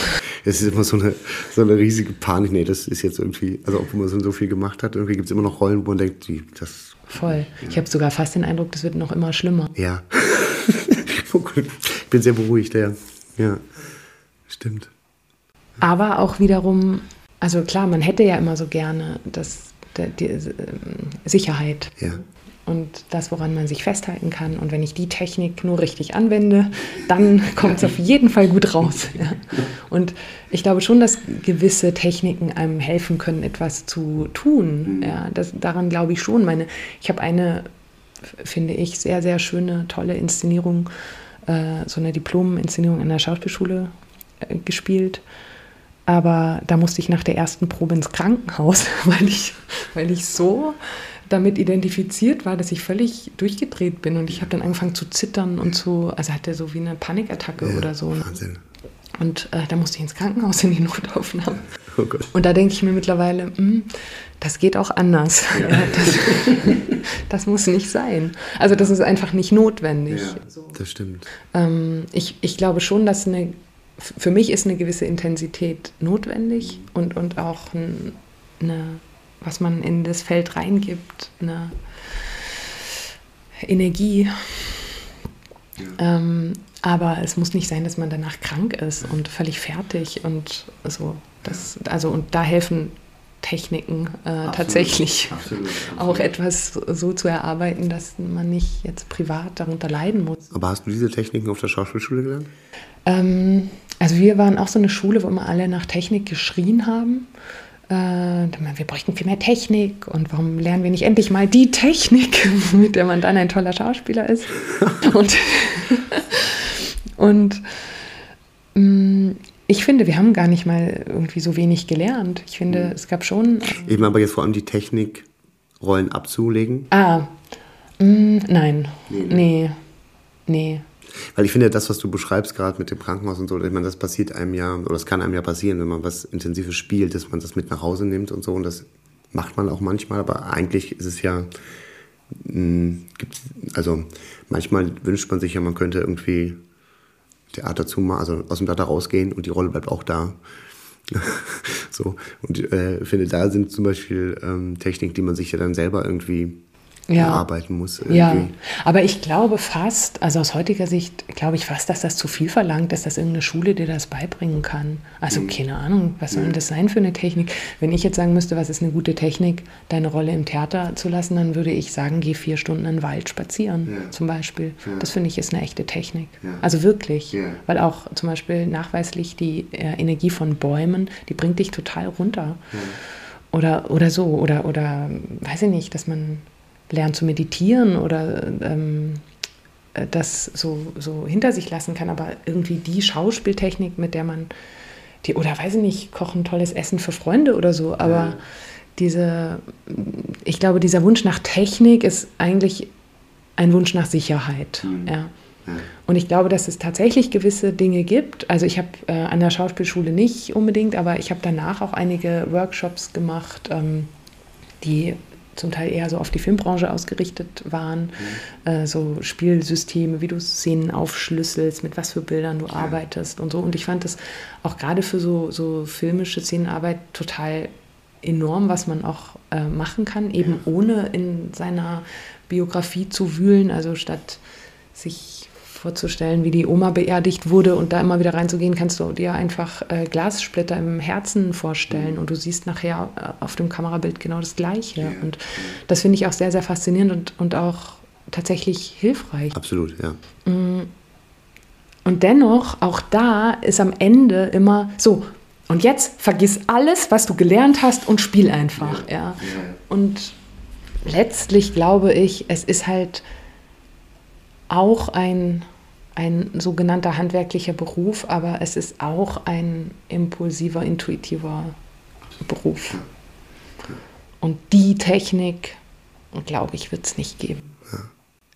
es ist immer so eine, so eine riesige Panik. Nee, das ist jetzt irgendwie, also obwohl man so viel gemacht hat, irgendwie gibt es immer noch Rollen, wo man denkt, die, das, Voll. Ich habe sogar fast den Eindruck, das wird noch immer schlimmer. ja. *laughs* Oh ich bin sehr beruhigt, ja. Ja, stimmt. Aber auch wiederum, also klar, man hätte ja immer so gerne das, die, ähm, Sicherheit Ja. und das, woran man sich festhalten kann. Und wenn ich die Technik nur richtig anwende, dann *laughs* kommt es auf jeden Fall gut raus. *laughs* Ja. Und ich glaube schon, dass gewisse Techniken einem helfen können, etwas zu tun. Ja, das, daran glaube ich schon. Meine, ich habe eine, finde ich, sehr, sehr schöne, tolle Inszenierung, äh, so eine Diplom-Inszenierung an der Schauspielschule äh, gespielt. Aber da musste ich nach der ersten Probe ins Krankenhaus, *laughs* weil ich, weil ich so damit identifiziert war, dass ich völlig durchgedreht bin. Und ich habe dann angefangen zu zittern und zu, also hatte so wie eine Panikattacke ja. oder so. Wahnsinn. Und äh, da musste ich ins Krankenhaus in die Notaufnahme. Oh. Und da denke ich mir mittlerweile, hm, das geht auch anders. Ja, *laughs* das, *laughs* das muss nicht sein. Also das ist einfach nicht notwendig. Ja, das stimmt. Ähm, ich, ich glaube schon, dass eine, für mich ist eine gewisse Intensität notwendig und, und auch ein, eine, was man in das Feld reingibt, eine Energie. Ähm, aber es muss nicht sein, dass man danach krank ist und völlig fertig und so. Das, also, und da helfen Techniken äh, tatsächlich Absolut, auch etwas so zu erarbeiten, dass man nicht jetzt privat darunter leiden muss. Aber hast du diese Techniken auf der Schauspielschule gelernt? Ähm, also wir waren auch so eine Schule, wo immer alle nach Technik geschrien haben. Äh, wir bräuchten viel mehr Technik und warum lernen wir nicht endlich mal die Technik, *laughs* mit der man dann ein toller Schauspieler ist. *laughs* und und mh, ich finde, wir haben gar nicht mal irgendwie so wenig gelernt. Ich finde, es gab schon. Eben aber jetzt vor allem die Technik, Rollen abzulegen. Ah, mh, nein, Nee, ne? nee, nee. Weil ich finde, das, was du beschreibst, gerade mit dem Krankenhaus und so, ich meine, das passiert einem ja, oder das kann einem ja passieren, wenn man was Intensives spielt, dass man das mit nach Hause nimmt und so. Und das macht man auch manchmal, aber eigentlich ist es ja, gibt's, also manchmal wünscht man sich ja, man könnte irgendwie Theater zumachen, also aus dem Theater rausgehen und die Rolle bleibt auch da. *laughs* so, und äh, finde, da sind zum Beispiel ähm, Techniken, die man sich ja dann selber irgendwie ja. erarbeiten muss. Irgendwie. Ja, aber ich glaube fast, also aus heutiger Sicht glaube ich fast, dass das zu viel verlangt, dass das irgendeine Schule dir das beibringen kann. Also mhm. keine Ahnung, was soll denn das sein für eine Technik? Wenn ich jetzt sagen müsste, was ist eine gute Technik, deine Rolle im Theater zu lassen, dann würde ich sagen, geh vier Stunden in den Wald spazieren ja. zum Beispiel. Ja. Das finde ich ist eine echte Technik. Also wirklich, weil auch zum Beispiel nachweislich die äh, Energie von Bäumen, die bringt dich total runter. Oder, oder so, oder, oder weiß ich nicht, dass man lernt zu meditieren oder ähm, äh, das so, so hinter sich lassen kann, aber irgendwie die Schauspieltechnik, mit der man die, oder weiß ich nicht, kochen tolles Essen für Freunde oder so, aber ja. diese, ich glaube, dieser Wunsch nach Technik ist eigentlich ein Wunsch nach Sicherheit. Mhm. Ja. Und ich glaube, dass es tatsächlich gewisse Dinge gibt. Also ich habe äh, an der Schauspielschule nicht unbedingt, aber ich habe danach auch einige Workshops gemacht, ähm, die zum Teil eher so auf die Filmbranche ausgerichtet waren. Mhm. Äh, so Spielsysteme, wie du Szenen aufschlüsselst, mit was für Bildern du ja. arbeitest und so. Und ich fand das auch gerade für so, so filmische Szenenarbeit total enorm, was man auch äh, machen kann, eben ja. ohne in seiner Biografie zu wühlen. Also statt sich vorzustellen, wie die Oma beerdigt wurde und da immer wieder reinzugehen, kannst du dir einfach äh, Glassplitter im Herzen vorstellen mhm. und du siehst nachher äh, auf dem Kamerabild genau das Gleiche. Ja. Und das finde ich auch sehr, sehr faszinierend und, und auch tatsächlich hilfreich. Absolut, ja. Mm. Und dennoch, auch da ist am Ende immer so, und jetzt vergiss alles, was du gelernt hast und spiel einfach. Ja. ja. Und letztlich glaube ich, es ist halt auch ein, ein sogenannter handwerklicher Beruf, aber es ist auch ein impulsiver, intuitiver Beruf. Und die Technik, glaube ich, wird es nicht geben. Ja.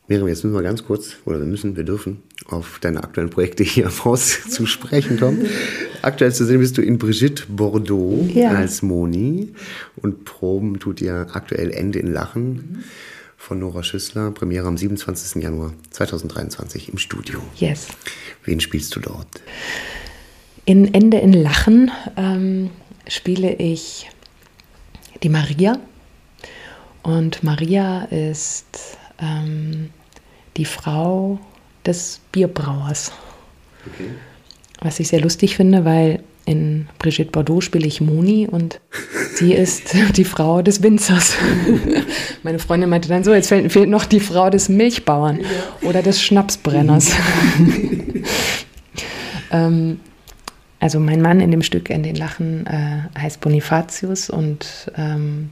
Miriam, jetzt müssen wir ganz kurz, oder wir müssen, wir dürfen, auf deine aktuellen Projekte hier *laughs* im Haus zu sprechen kommen. Aktuell zu sehen bist du in Brigitte Bordeaux ja. als Moni und Proben tut ihr aktuell Ende in Lachen. Mhm von Nora Schüssler, Premiere am 27. Januar 2023 im Studio. Yes. Wen spielst du dort? In Ende in Lachen ähm, spiele ich die Maria. Und Maria ist ähm, die Frau des Bierbrauers. Okay. Was ich sehr lustig finde, weil in Brigitte Bordeaux spiele ich Moni und sie ist *laughs* die Frau des Winzers. *laughs* Meine Freundin meinte dann so, jetzt fehlt, fehlt noch die Frau des Milchbauern oder des Schnapsbrenners. *laughs* ähm, also mein Mann in dem Stück in den Lachen äh, heißt Bonifatius und ähm,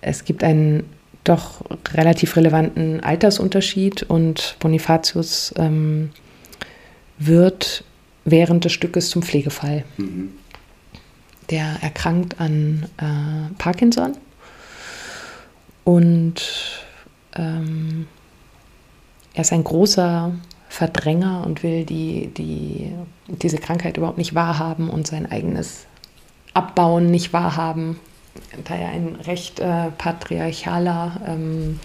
es gibt einen doch relativ relevanten Altersunterschied und Bonifatius ähm, wird während des Stückes zum Pflegefall. Mhm. Der erkrankt an äh, Parkinson und ähm, er ist ein großer Verdränger und will die, die, diese Krankheit überhaupt nicht wahrhaben und sein eigenes Abbauen nicht wahrhaben, da er ein recht äh, patriarchaler, ähm,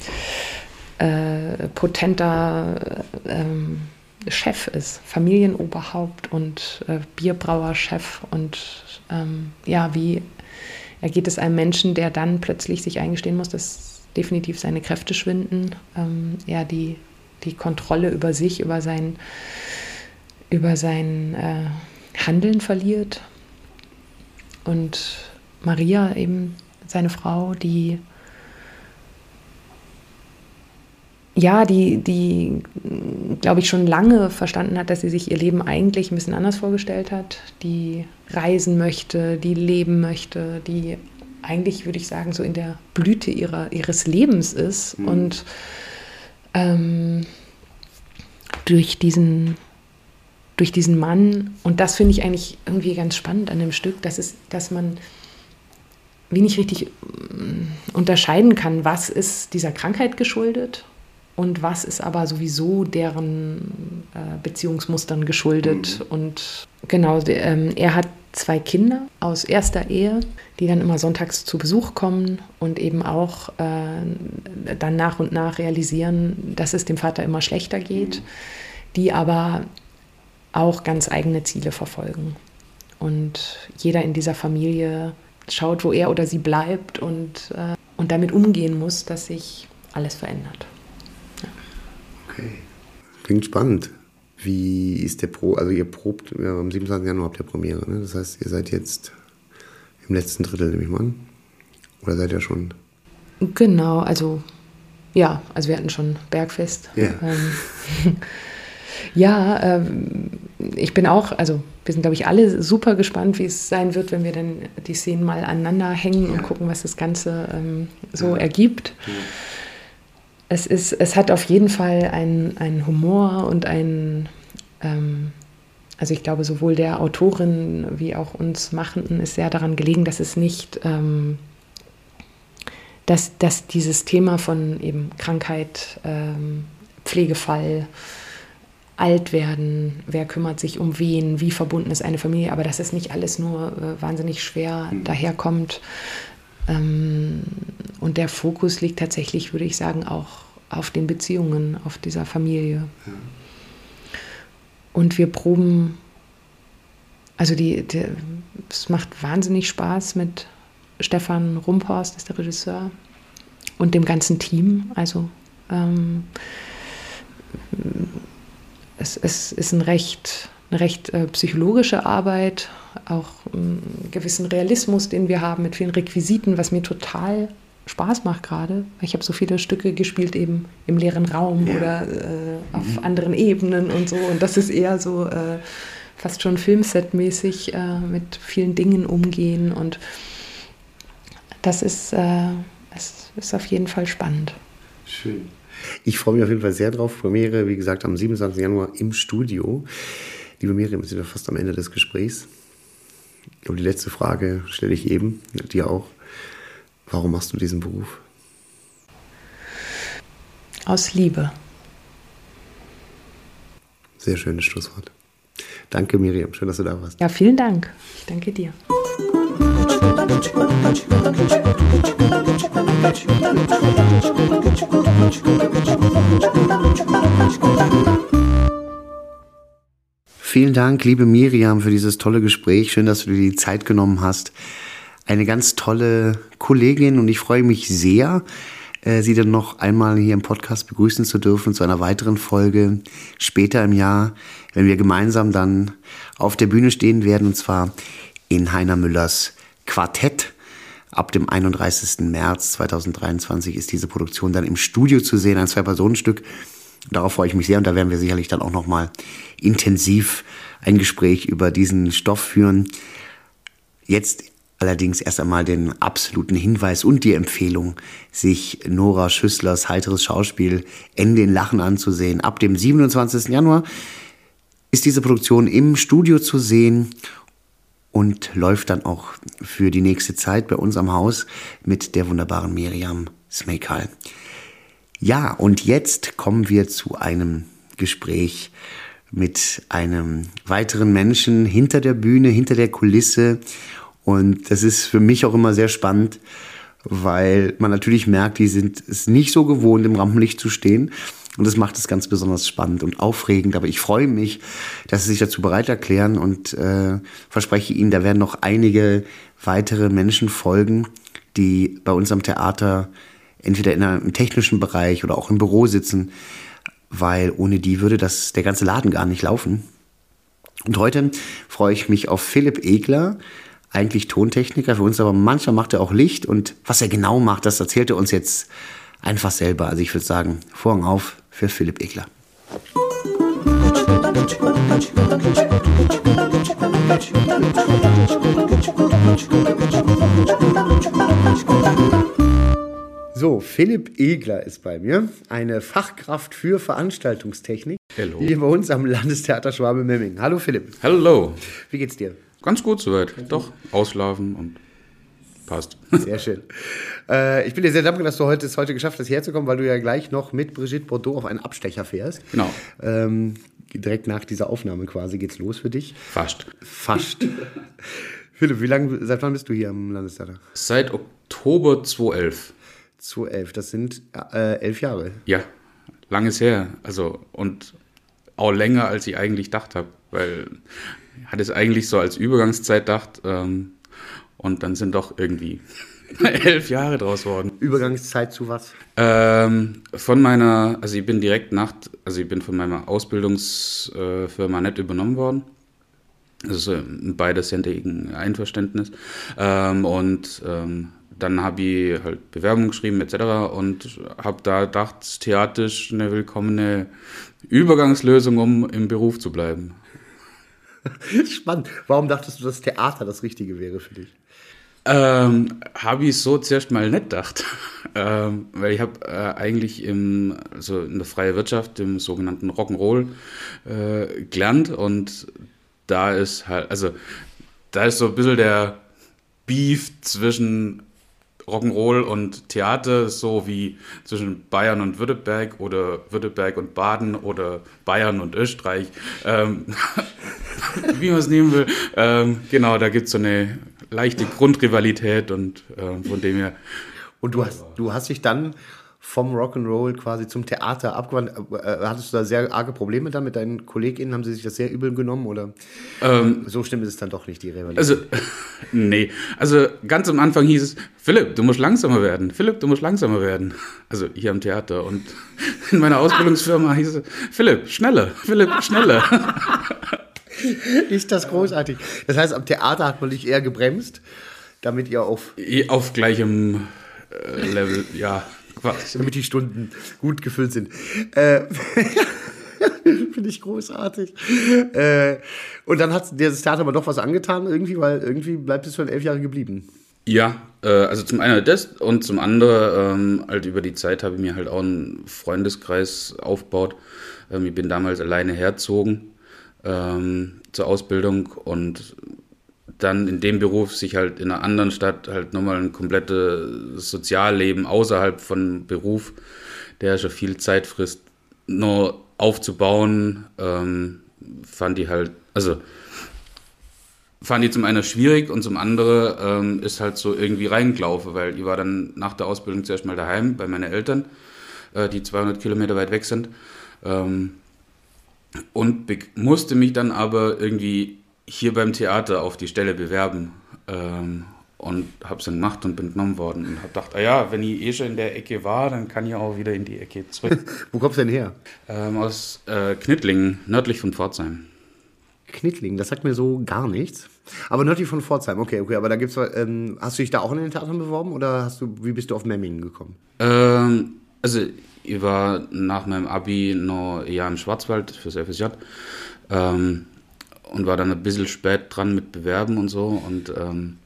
äh, potenter ähm, Chef ist, Familienoberhaupt und äh, Bierbrauerchef. Und ähm, ja, wie ergeht es einem Menschen, der dann plötzlich sich eingestehen muss, dass definitiv seine Kräfte schwinden, ähm, er die, die Kontrolle über sich, über sein, über sein äh, Handeln verliert. Und Maria eben seine Frau, die ja, die, die glaube ich, schon lange verstanden hat, dass sie sich ihr Leben eigentlich ein bisschen anders vorgestellt hat, die reisen möchte, die leben möchte, die eigentlich, würde ich sagen, so in der Blüte ihrer, ihres Lebens ist mhm. und ähm, durch diesen durch diesen Mann, und das finde ich eigentlich irgendwie ganz spannend an dem Stück, dass, es, dass man wie nicht richtig mm, unterscheiden kann, was ist dieser Krankheit geschuldet und was ist aber sowieso deren äh, Beziehungsmustern geschuldet. Mhm. Und genau, ähm, er hat zwei Kinder aus erster Ehe, die dann immer sonntags zu Besuch kommen und eben auch äh, dann nach und nach realisieren, dass es dem Vater immer schlechter geht, mhm. die aber auch ganz eigene Ziele verfolgen. Und jeder in dieser Familie schaut, wo er oder sie bleibt und, äh, und damit umgehen muss, dass sich alles verändert. Okay. Klingt spannend. Wie ist der Pro? Also ihr probt ja, am 27. Januar habt ihr Premiere, ne? Das heißt, ihr seid jetzt im letzten Drittel, nehme ich mal an. Oder seid ihr schon? Genau, also ja, also wir hatten schon Bergfest. Yeah. Ähm, *laughs* ja, ähm, ich bin auch, also wir sind, glaube ich, alle super gespannt, wie es sein wird, wenn wir dann die Szenen mal aneinander hängen ja. und gucken, was das Ganze ähm, so ja. ergibt. Ja. Es, ist, es hat auf jeden Fall einen, einen Humor und einen, ähm, also ich glaube, sowohl der Autorin wie auch uns Machenden ist sehr daran gelegen, dass es nicht, ähm, dass, dass dieses Thema von eben Krankheit, ähm, Pflegefall, alt werden, wer kümmert sich um wen, wie verbunden ist eine Familie, aber dass es nicht alles nur äh, wahnsinnig schwer mhm. daherkommt. Ähm, und der Fokus liegt tatsächlich, würde ich sagen, auch auf den Beziehungen, auf dieser Familie. Ja. Und wir proben, also die, die, es macht wahnsinnig Spaß mit Stefan Rumphorst, ist der Regisseur, und dem ganzen Team. Also ähm, es, es ist ein recht, eine recht äh, psychologische Arbeit, auch einen gewissen Realismus, den wir haben mit vielen Requisiten, was mir total Spaß macht gerade. Ich habe so viele Stücke gespielt eben im leeren Raum ja. oder äh, auf mhm. anderen Ebenen und so. Und das ist eher so äh, fast schon Filmset-mäßig äh, mit vielen Dingen umgehen. Und das ist, äh, es ist auf jeden Fall spannend. Schön. Ich freue mich auf jeden Fall sehr drauf. Premiere, wie gesagt, am 27. Januar im Studio. Liebe Miriam, wir sind ja fast am Ende des Gesprächs. Und die letzte Frage stelle ich eben, dir auch. Warum machst du diesen Beruf? Aus Liebe. Sehr schönes Schlusswort. Danke, Miriam. Schön, dass du da warst. Ja, vielen Dank. Ich danke dir. *laughs* Vielen Dank, liebe Miriam, für dieses tolle Gespräch. Schön, dass du dir die Zeit genommen hast. Eine ganz tolle Kollegin und ich freue mich sehr, äh, Sie dann noch einmal hier im Podcast begrüßen zu dürfen zu einer weiteren Folge später im Jahr, wenn wir gemeinsam dann auf der Bühne stehen werden und zwar in Heiner Müllers Quartett. Ab dem 31. März 2023 ist diese Produktion dann im Studio zu sehen, ein Zwei-Personen-Stück. Darauf freue ich mich sehr und da werden wir sicherlich dann auch nochmal intensiv ein Gespräch über diesen Stoff führen. Jetzt allerdings erst einmal den absoluten Hinweis und die Empfehlung, sich Nora Schüsslers heiteres Schauspiel Ende in Lachen anzusehen. Ab dem 27. Januar ist diese Produktion im Studio zu sehen und läuft dann auch für die nächste Zeit bei uns am Haus mit der wunderbaren Miriam Smekal. Ja, und jetzt kommen wir zu einem Gespräch mit einem weiteren Menschen hinter der Bühne, hinter der Kulisse. Und das ist für mich auch immer sehr spannend, weil man natürlich merkt, die sind es nicht so gewohnt, im Rampenlicht zu stehen. Und das macht es ganz besonders spannend und aufregend. Aber ich freue mich, dass Sie sich dazu bereit erklären und äh, verspreche Ihnen, da werden noch einige weitere Menschen folgen, die bei uns am Theater entweder in einem technischen Bereich oder auch im Büro sitzen, weil ohne die würde das der ganze Laden gar nicht laufen. Und heute freue ich mich auf Philipp Egler, eigentlich Tontechniker für uns, aber manchmal macht er auch Licht und was er genau macht, das erzählt er uns jetzt einfach selber. Also ich würde sagen, Vorhang auf für Philipp Egler. So, Philipp Egler ist bei mir, eine Fachkraft für Veranstaltungstechnik. Hallo. Hier bei uns am Landestheater Schwabe Memming. Hallo Philipp. Hallo. Wie geht's dir? Ganz gut soweit. Doch, auslaufen und passt. Sehr schön. Äh, ich bin dir sehr dankbar, dass du heute, es heute geschafft hast, herzukommen, weil du ja gleich noch mit Brigitte Bordeaux auf einen Abstecher fährst. Genau. Ähm, direkt nach dieser Aufnahme quasi geht's los für dich. Fast. Fast. *laughs* Philipp, wie lange, seit wann bist du hier am Landestheater? Seit Oktober 2011. 2011, das sind äh, elf Jahre. Ja, langes her. Also, und auch länger, als ich eigentlich gedacht habe, weil ich hatte es eigentlich so als Übergangszeit gedacht ähm, und dann sind doch irgendwie *laughs* elf Jahre draus worden. Übergangszeit zu was? Ähm, von meiner, also ich bin direkt nach, also ich bin von meiner Ausbildungsfirma nicht übernommen worden. Also bei derjenigen Einverständnis. Ähm, und ähm, dann habe ich halt Bewerbung geschrieben etc. und habe da gedacht, Theater ist eine willkommene Übergangslösung, um im Beruf zu bleiben. *laughs* Spannend. Warum dachtest du, dass Theater das Richtige wäre für dich? Ähm, habe ich so zuerst mal nicht gedacht. *laughs* ähm, weil ich habe äh, eigentlich im, also in der freien Wirtschaft, im sogenannten Rock'n'Roll, äh, gelernt und da ist halt, also da ist so ein bisschen der Beef zwischen Rock'n'Roll und Theater, so wie zwischen Bayern und Württemberg oder Württemberg und Baden oder Bayern und Österreich, ähm, *laughs* wie man es nehmen will. Ähm, genau, da gibt es so eine leichte Grundrivalität und äh, von dem her. Und du hast, du hast dich dann vom Rock'n'Roll quasi zum Theater abgewandt. Äh, hattest du da sehr arge Probleme dann mit deinen KollegInnen? Haben sie sich das sehr übel genommen oder ähm, so stimmt es dann doch nicht, die Rivalität? Also, *laughs* nee. Also ganz am Anfang hieß es, Philipp, du musst langsamer werden. Philipp, du musst langsamer werden. Also hier am Theater. Und *laughs* in meiner Ausbildungsfirma hieß es, Philipp, schneller, Philipp, schneller. *laughs* Ist das großartig. Das heißt, am Theater hat man dich eher gebremst, damit ihr auf... Auf gleichem äh, Level, ja. *laughs* Damit die Stunden gut gefüllt sind. Äh, *laughs* Finde ich großartig. Äh, und dann hat das Theater aber doch was angetan, irgendwie, weil irgendwie bleibt es schon elf Jahre geblieben. Ja, äh, also zum einen das und zum anderen, ähm, halt über die Zeit habe ich mir halt auch einen Freundeskreis aufgebaut. Ähm, ich bin damals alleine herzogen ähm, zur Ausbildung und dann in dem Beruf sich halt in einer anderen Stadt halt nochmal ein komplettes Sozialleben außerhalb von Beruf, der schon viel Zeit frisst, nur aufzubauen, ähm, fand ich halt, also fand ich zum einen schwierig und zum anderen ähm, ist halt so irgendwie reingelaufen, weil ich war dann nach der Ausbildung zuerst mal daheim bei meinen Eltern, äh, die 200 Kilometer weit weg sind. Ähm, und musste mich dann aber irgendwie hier beim Theater auf die Stelle bewerben. Ähm, und habe es dann gemacht und bin genommen worden und habe gedacht, ah ja, wenn ich eh schon in der Ecke war, dann kann ich auch wieder in die Ecke zurück. *laughs* Wo kommst du denn her? Ähm, aus äh, Knittlingen, nördlich von Pforzheim. Knittlingen, das sagt mir so gar nichts. Aber nördlich von Pforzheim, okay, okay. Aber da gibt's, ähm, hast du dich da auch in den Theatern beworben oder hast du, wie bist du auf Memmingen gekommen? Ähm, also ich war nach meinem Abi noch ein Jahr im Schwarzwald fürs FSJ. Ähm, und war dann ein bisschen spät dran mit Bewerben und so und ähm,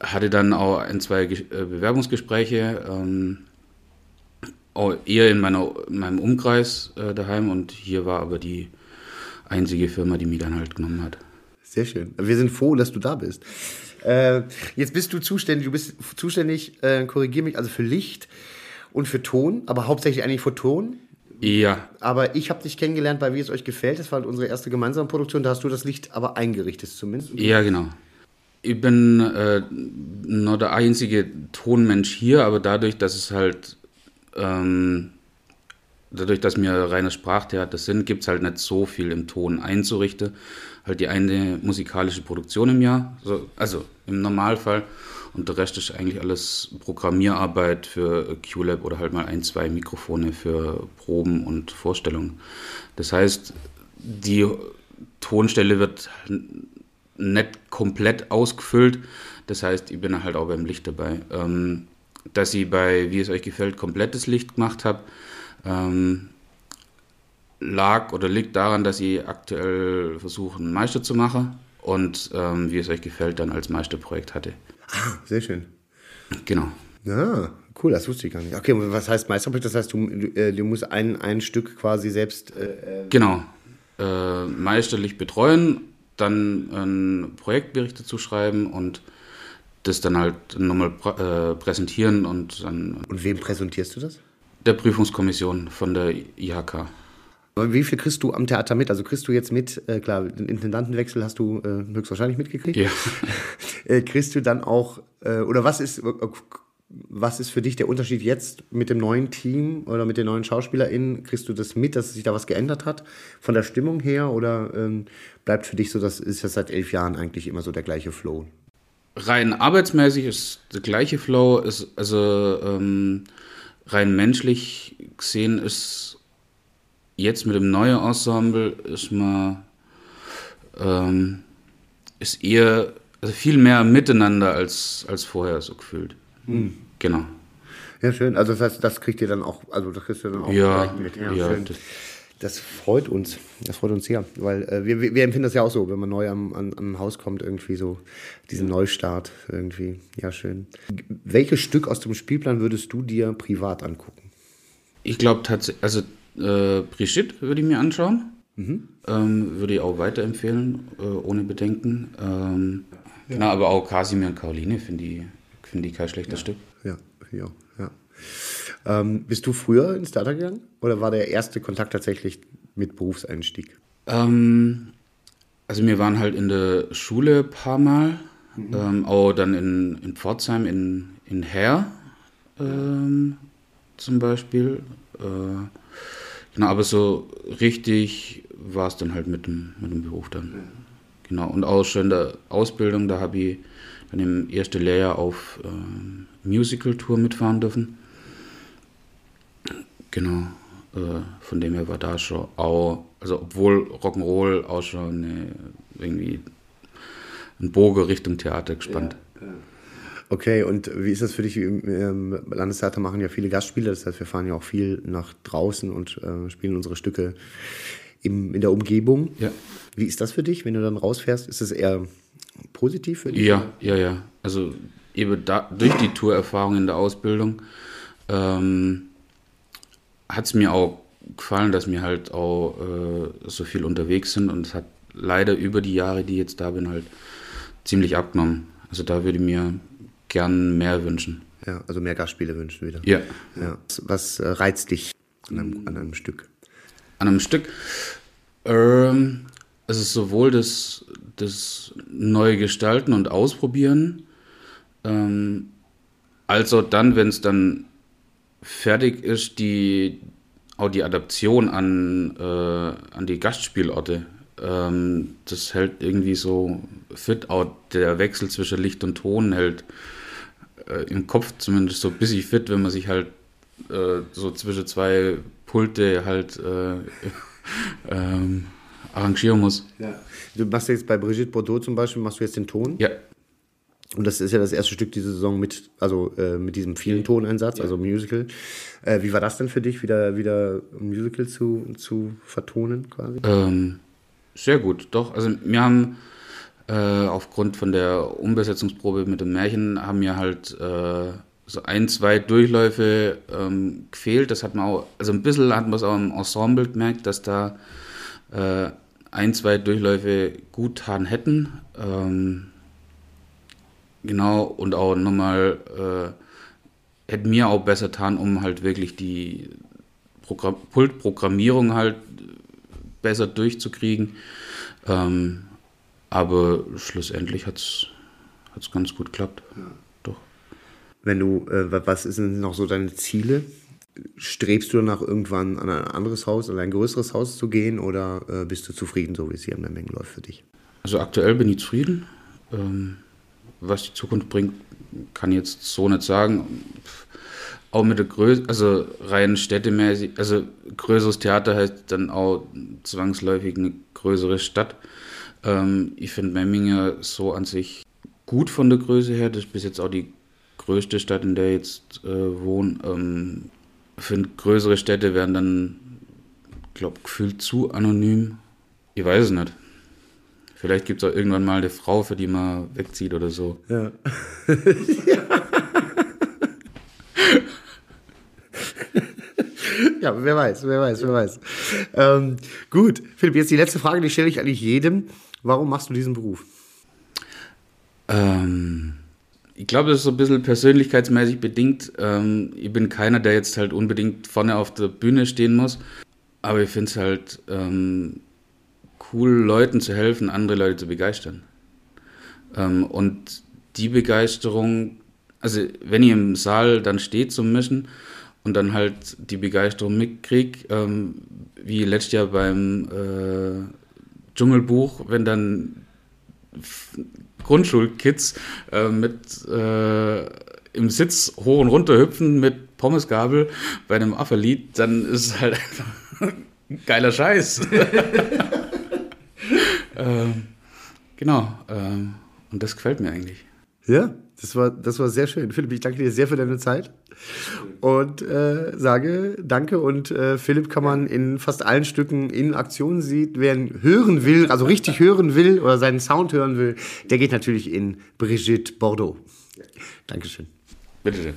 hatte dann auch ein, zwei Ge äh, Bewerbungsgespräche, ähm, eher in, meiner, in meinem Umkreis äh, daheim und hier war aber die einzige Firma, die mich dann halt genommen hat. Sehr schön. Wir sind froh, dass du da bist. Äh, jetzt bist du zuständig, du bist zuständig, äh, korrigier mich, also für Licht und für Ton, aber hauptsächlich eigentlich für Ton. Ja. Aber ich habe dich kennengelernt, weil wie es euch gefällt. Das war halt unsere erste gemeinsame Produktion. Da hast du das Licht aber eingerichtet zumindest. Ja, genau. Ich bin äh, nur der einzige Tonmensch hier, aber dadurch, dass es halt, ähm, dadurch, dass wir reines Sprachtheater sind, gibt es halt nicht so viel im Ton einzurichten. Halt die eine musikalische Produktion im Jahr, also, also im Normalfall. Und der Rest ist eigentlich alles Programmierarbeit für QLab oder halt mal ein, zwei Mikrofone für Proben und Vorstellungen. Das heißt, die Tonstelle wird nicht komplett ausgefüllt. Das heißt, ich bin halt auch beim Licht dabei. Ähm, dass ich bei Wie es euch gefällt komplettes Licht gemacht habe, ähm, lag oder liegt daran, dass ich aktuell versuche, einen Meister zu machen und ähm, Wie es euch gefällt dann als Meisterprojekt hatte. Ah, sehr schön. Genau. Ja, cool, das wusste ich gar nicht. Okay, was heißt Meisterprojekt? Das heißt, du, äh, du musst ein, ein Stück quasi selbst. Äh, äh, genau. Äh, meisterlich betreuen, dann einen Projektbericht dazu schreiben und das dann halt nochmal prä äh, präsentieren und dann. Und wem präsentierst du das? Der Prüfungskommission von der IHK. Wie viel kriegst du am Theater mit? Also kriegst du jetzt mit, äh, klar, den Intendantenwechsel hast du äh, höchstwahrscheinlich mitgekriegt. Ja. *laughs* äh, kriegst du dann auch, äh, oder was ist, äh, was ist für dich der Unterschied jetzt mit dem neuen Team oder mit den neuen SchauspielerInnen? Kriegst du das mit, dass sich da was geändert hat von der Stimmung her? Oder ähm, bleibt für dich so, das ist ja seit elf Jahren eigentlich immer so der gleiche Flow? rein arbeitsmäßig ist der gleiche Flow, ist, also ähm, rein menschlich gesehen ist jetzt mit dem neuen Ensemble ist man ähm, ist eher also viel mehr miteinander als, als vorher so gefühlt. Mhm. Genau. Ja, schön. Also das heißt, das kriegt ihr dann auch, also das kriegst du dann auch ja, mit. Ja, ja schön. Das, das, freut uns. Das freut uns sehr. Weil äh, wir, wir empfinden das ja auch so, wenn man neu am, an, am Haus kommt, irgendwie so diesen Neustart irgendwie. Ja, schön. Welches Stück aus dem Spielplan würdest du dir privat angucken? Ich glaube tatsächlich, also äh, Brigitte würde ich mir anschauen. Mhm. Ähm, würde ich auch weiterempfehlen, äh, ohne Bedenken. Ähm, ja. Genau, aber auch Kasimir und Caroline finde ich, find ich kein schlechtes ja. Stück. Ja, ja, ja. Ähm, bist du früher ins Theater gegangen oder war der erste Kontakt tatsächlich mit Berufseinstieg? Ähm, also wir waren halt in der Schule ein paar Mal, mhm. ähm, auch dann in, in Pforzheim, in, in Herr ähm, zum Beispiel. Äh, genau, aber so richtig war es dann halt mit dem, mit dem Beruf dann. Genau, und auch schon in der Ausbildung, da habe ich dann im ersten Lehrjahr auf äh, Musical-Tour mitfahren dürfen. Genau, äh, von dem her war da schon auch, also obwohl Rock'n'Roll auch schon eine, irgendwie ein Bogen Richtung Theater gespannt. Ja, ja. Okay, und wie ist das für dich? Im Landestheater machen ja viele Gastspiele, das heißt, wir fahren ja auch viel nach draußen und äh, spielen unsere Stücke im, in der Umgebung. Ja. Wie ist das für dich, wenn du dann rausfährst? Ist es eher positiv für dich? Ja, ja, ja. Also eben da, durch die Tourerfahrung in der Ausbildung ähm, hat es mir auch gefallen, dass wir halt auch äh, so viel unterwegs sind und es hat leider über die Jahre, die ich jetzt da bin, halt ziemlich abgenommen. Also da würde mir gern mehr wünschen. Ja, also mehr Gastspiele wünschen wieder. Ja. ja. Was, was reizt dich an einem, an einem Stück? an einem Stück. Ähm, es ist sowohl das, das neue Gestalten und Ausprobieren, ähm, als auch dann, wenn es dann fertig ist, die, auch die Adaption an, äh, an die Gastspielorte. Ähm, das hält irgendwie so fit, auch der Wechsel zwischen Licht und Ton hält äh, im Kopf zumindest so bisschen fit, wenn man sich halt äh, so zwischen zwei Pulte halt äh, *laughs* ähm, arrangieren muss. Ja. Du machst jetzt bei Brigitte Bordeaux zum Beispiel, machst du jetzt den Ton? Ja. Und das ist ja das erste Stück dieser Saison mit, also äh, mit diesem vielen Toneinsatz, ja. also Musical. Äh, wie war das denn für dich, wieder, wieder Musical zu, zu vertonen quasi? Ähm, sehr gut, doch. Also wir haben äh, aufgrund von der Umbesetzungsprobe mit dem Märchen haben wir halt äh, so ein, zwei Durchläufe ähm, gefehlt. Das hat man auch, also ein bisschen hat man es auch im Ensemble gemerkt, dass da äh, ein, zwei Durchläufe gut getan hätten. Ähm, genau, und auch nochmal äh, hätten mir auch besser getan, um halt wirklich die Programm Pultprogrammierung halt besser durchzukriegen. Ähm, aber schlussendlich hat es ganz gut geklappt. Ja. Wenn du, äh, was sind noch so deine Ziele? Strebst du danach irgendwann an ein anderes Haus, an ein größeres Haus zu gehen oder äh, bist du zufrieden, so wie es hier in Memmingen läuft für dich? Also aktuell bin ich zufrieden. Ähm, was die Zukunft bringt, kann ich jetzt so nicht sagen. Auch mit der Größe, also rein städtemäßig, also größeres Theater heißt dann auch zwangsläufig eine größere Stadt. Ähm, ich finde Memmingen so an sich gut von der Größe her. Das ist bis jetzt auch die größte Stadt, in der ich jetzt äh, wohne. Ähm, finde, größere Städte werden dann, glaube gefühlt zu anonym. Ich weiß es nicht. Vielleicht gibt es auch irgendwann mal eine Frau, für die man wegzieht oder so. Ja. *laughs* *laughs* ja, wer weiß, wer weiß, wer weiß. Ähm, gut, Philipp, jetzt die letzte Frage, die stelle ich eigentlich jedem. Warum machst du diesen Beruf? Ähm, ich glaube, das ist so ein bisschen persönlichkeitsmäßig bedingt. Ähm, ich bin keiner, der jetzt halt unbedingt vorne auf der Bühne stehen muss. Aber ich finde es halt ähm, cool, Leuten zu helfen, andere Leute zu begeistern. Ähm, und die Begeisterung, also wenn ihr im Saal dann steht zum Mischen und dann halt die Begeisterung mitkriegt, ähm, wie letztes Jahr beim äh, Dschungelbuch, wenn dann Grundschulkids äh, mit äh, im Sitz hoch und runter hüpfen mit Pommesgabel bei einem Affe-Lied, dann ist es halt einfach *laughs* ein geiler Scheiß. *laughs* ähm, genau. Ähm, und das gefällt mir eigentlich. Ja, das war, das war sehr schön. Philipp, ich danke dir sehr für deine Zeit und äh, sage danke. Und äh, Philipp kann man in fast allen Stücken in Aktion sieht. Wer ihn hören will, also richtig hören will oder seinen Sound hören will, der geht natürlich in Brigitte Bordeaux. Dankeschön. Bitteschön.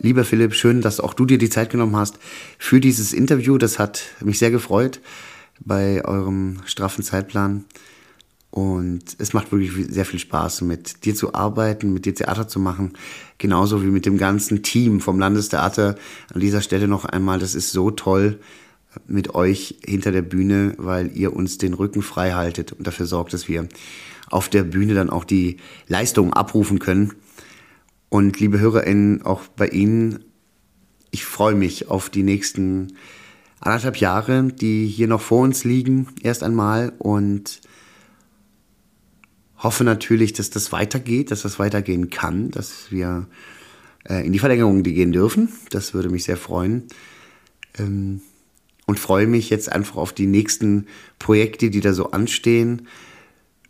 Lieber Philipp, schön, dass auch du dir die Zeit genommen hast für dieses Interview. Das hat mich sehr gefreut bei eurem straffen Zeitplan. Und es macht wirklich sehr viel Spaß, mit dir zu arbeiten, mit dir Theater zu machen. Genauso wie mit dem ganzen Team vom Landestheater. An dieser Stelle noch einmal, das ist so toll mit euch hinter der Bühne, weil ihr uns den Rücken frei haltet und dafür sorgt, dass wir auf der Bühne dann auch die Leistungen abrufen können. Und liebe HörerInnen, auch bei Ihnen, ich freue mich auf die nächsten anderthalb Jahre, die hier noch vor uns liegen, erst einmal und hoffe natürlich, dass das weitergeht, dass das weitergehen kann, dass wir äh, in die Verlängerung gehen dürfen. Das würde mich sehr freuen. Ähm, und freue mich jetzt einfach auf die nächsten Projekte, die da so anstehen.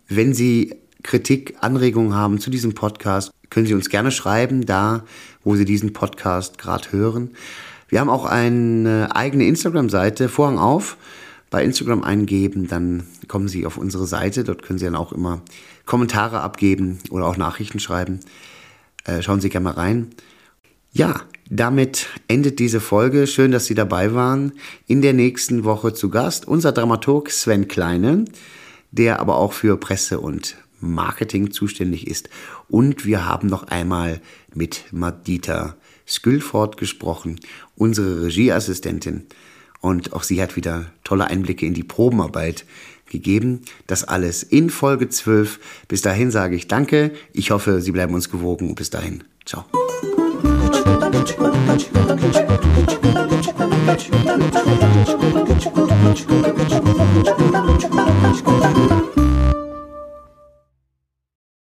Wenn Sie Kritik, Anregungen haben zu diesem Podcast, können Sie uns gerne schreiben, da wo Sie diesen Podcast gerade hören. Wir haben auch eine eigene Instagram-Seite, Vorhang auf. Bei Instagram eingeben, dann kommen Sie auf unsere Seite. Dort können Sie dann auch immer Kommentare abgeben oder auch Nachrichten schreiben. Äh, schauen Sie gerne mal rein. Ja, damit endet diese Folge. Schön, dass Sie dabei waren. In der nächsten Woche zu Gast unser Dramaturg Sven Kleine, der aber auch für Presse und Marketing zuständig ist. Und wir haben noch einmal mit Madita Skülford gesprochen, unsere Regieassistentin. Und auch sie hat wieder tolle Einblicke in die Probenarbeit gegeben. Das alles in Folge 12. Bis dahin sage ich Danke. Ich hoffe, Sie bleiben uns gewogen. Bis dahin. Ciao.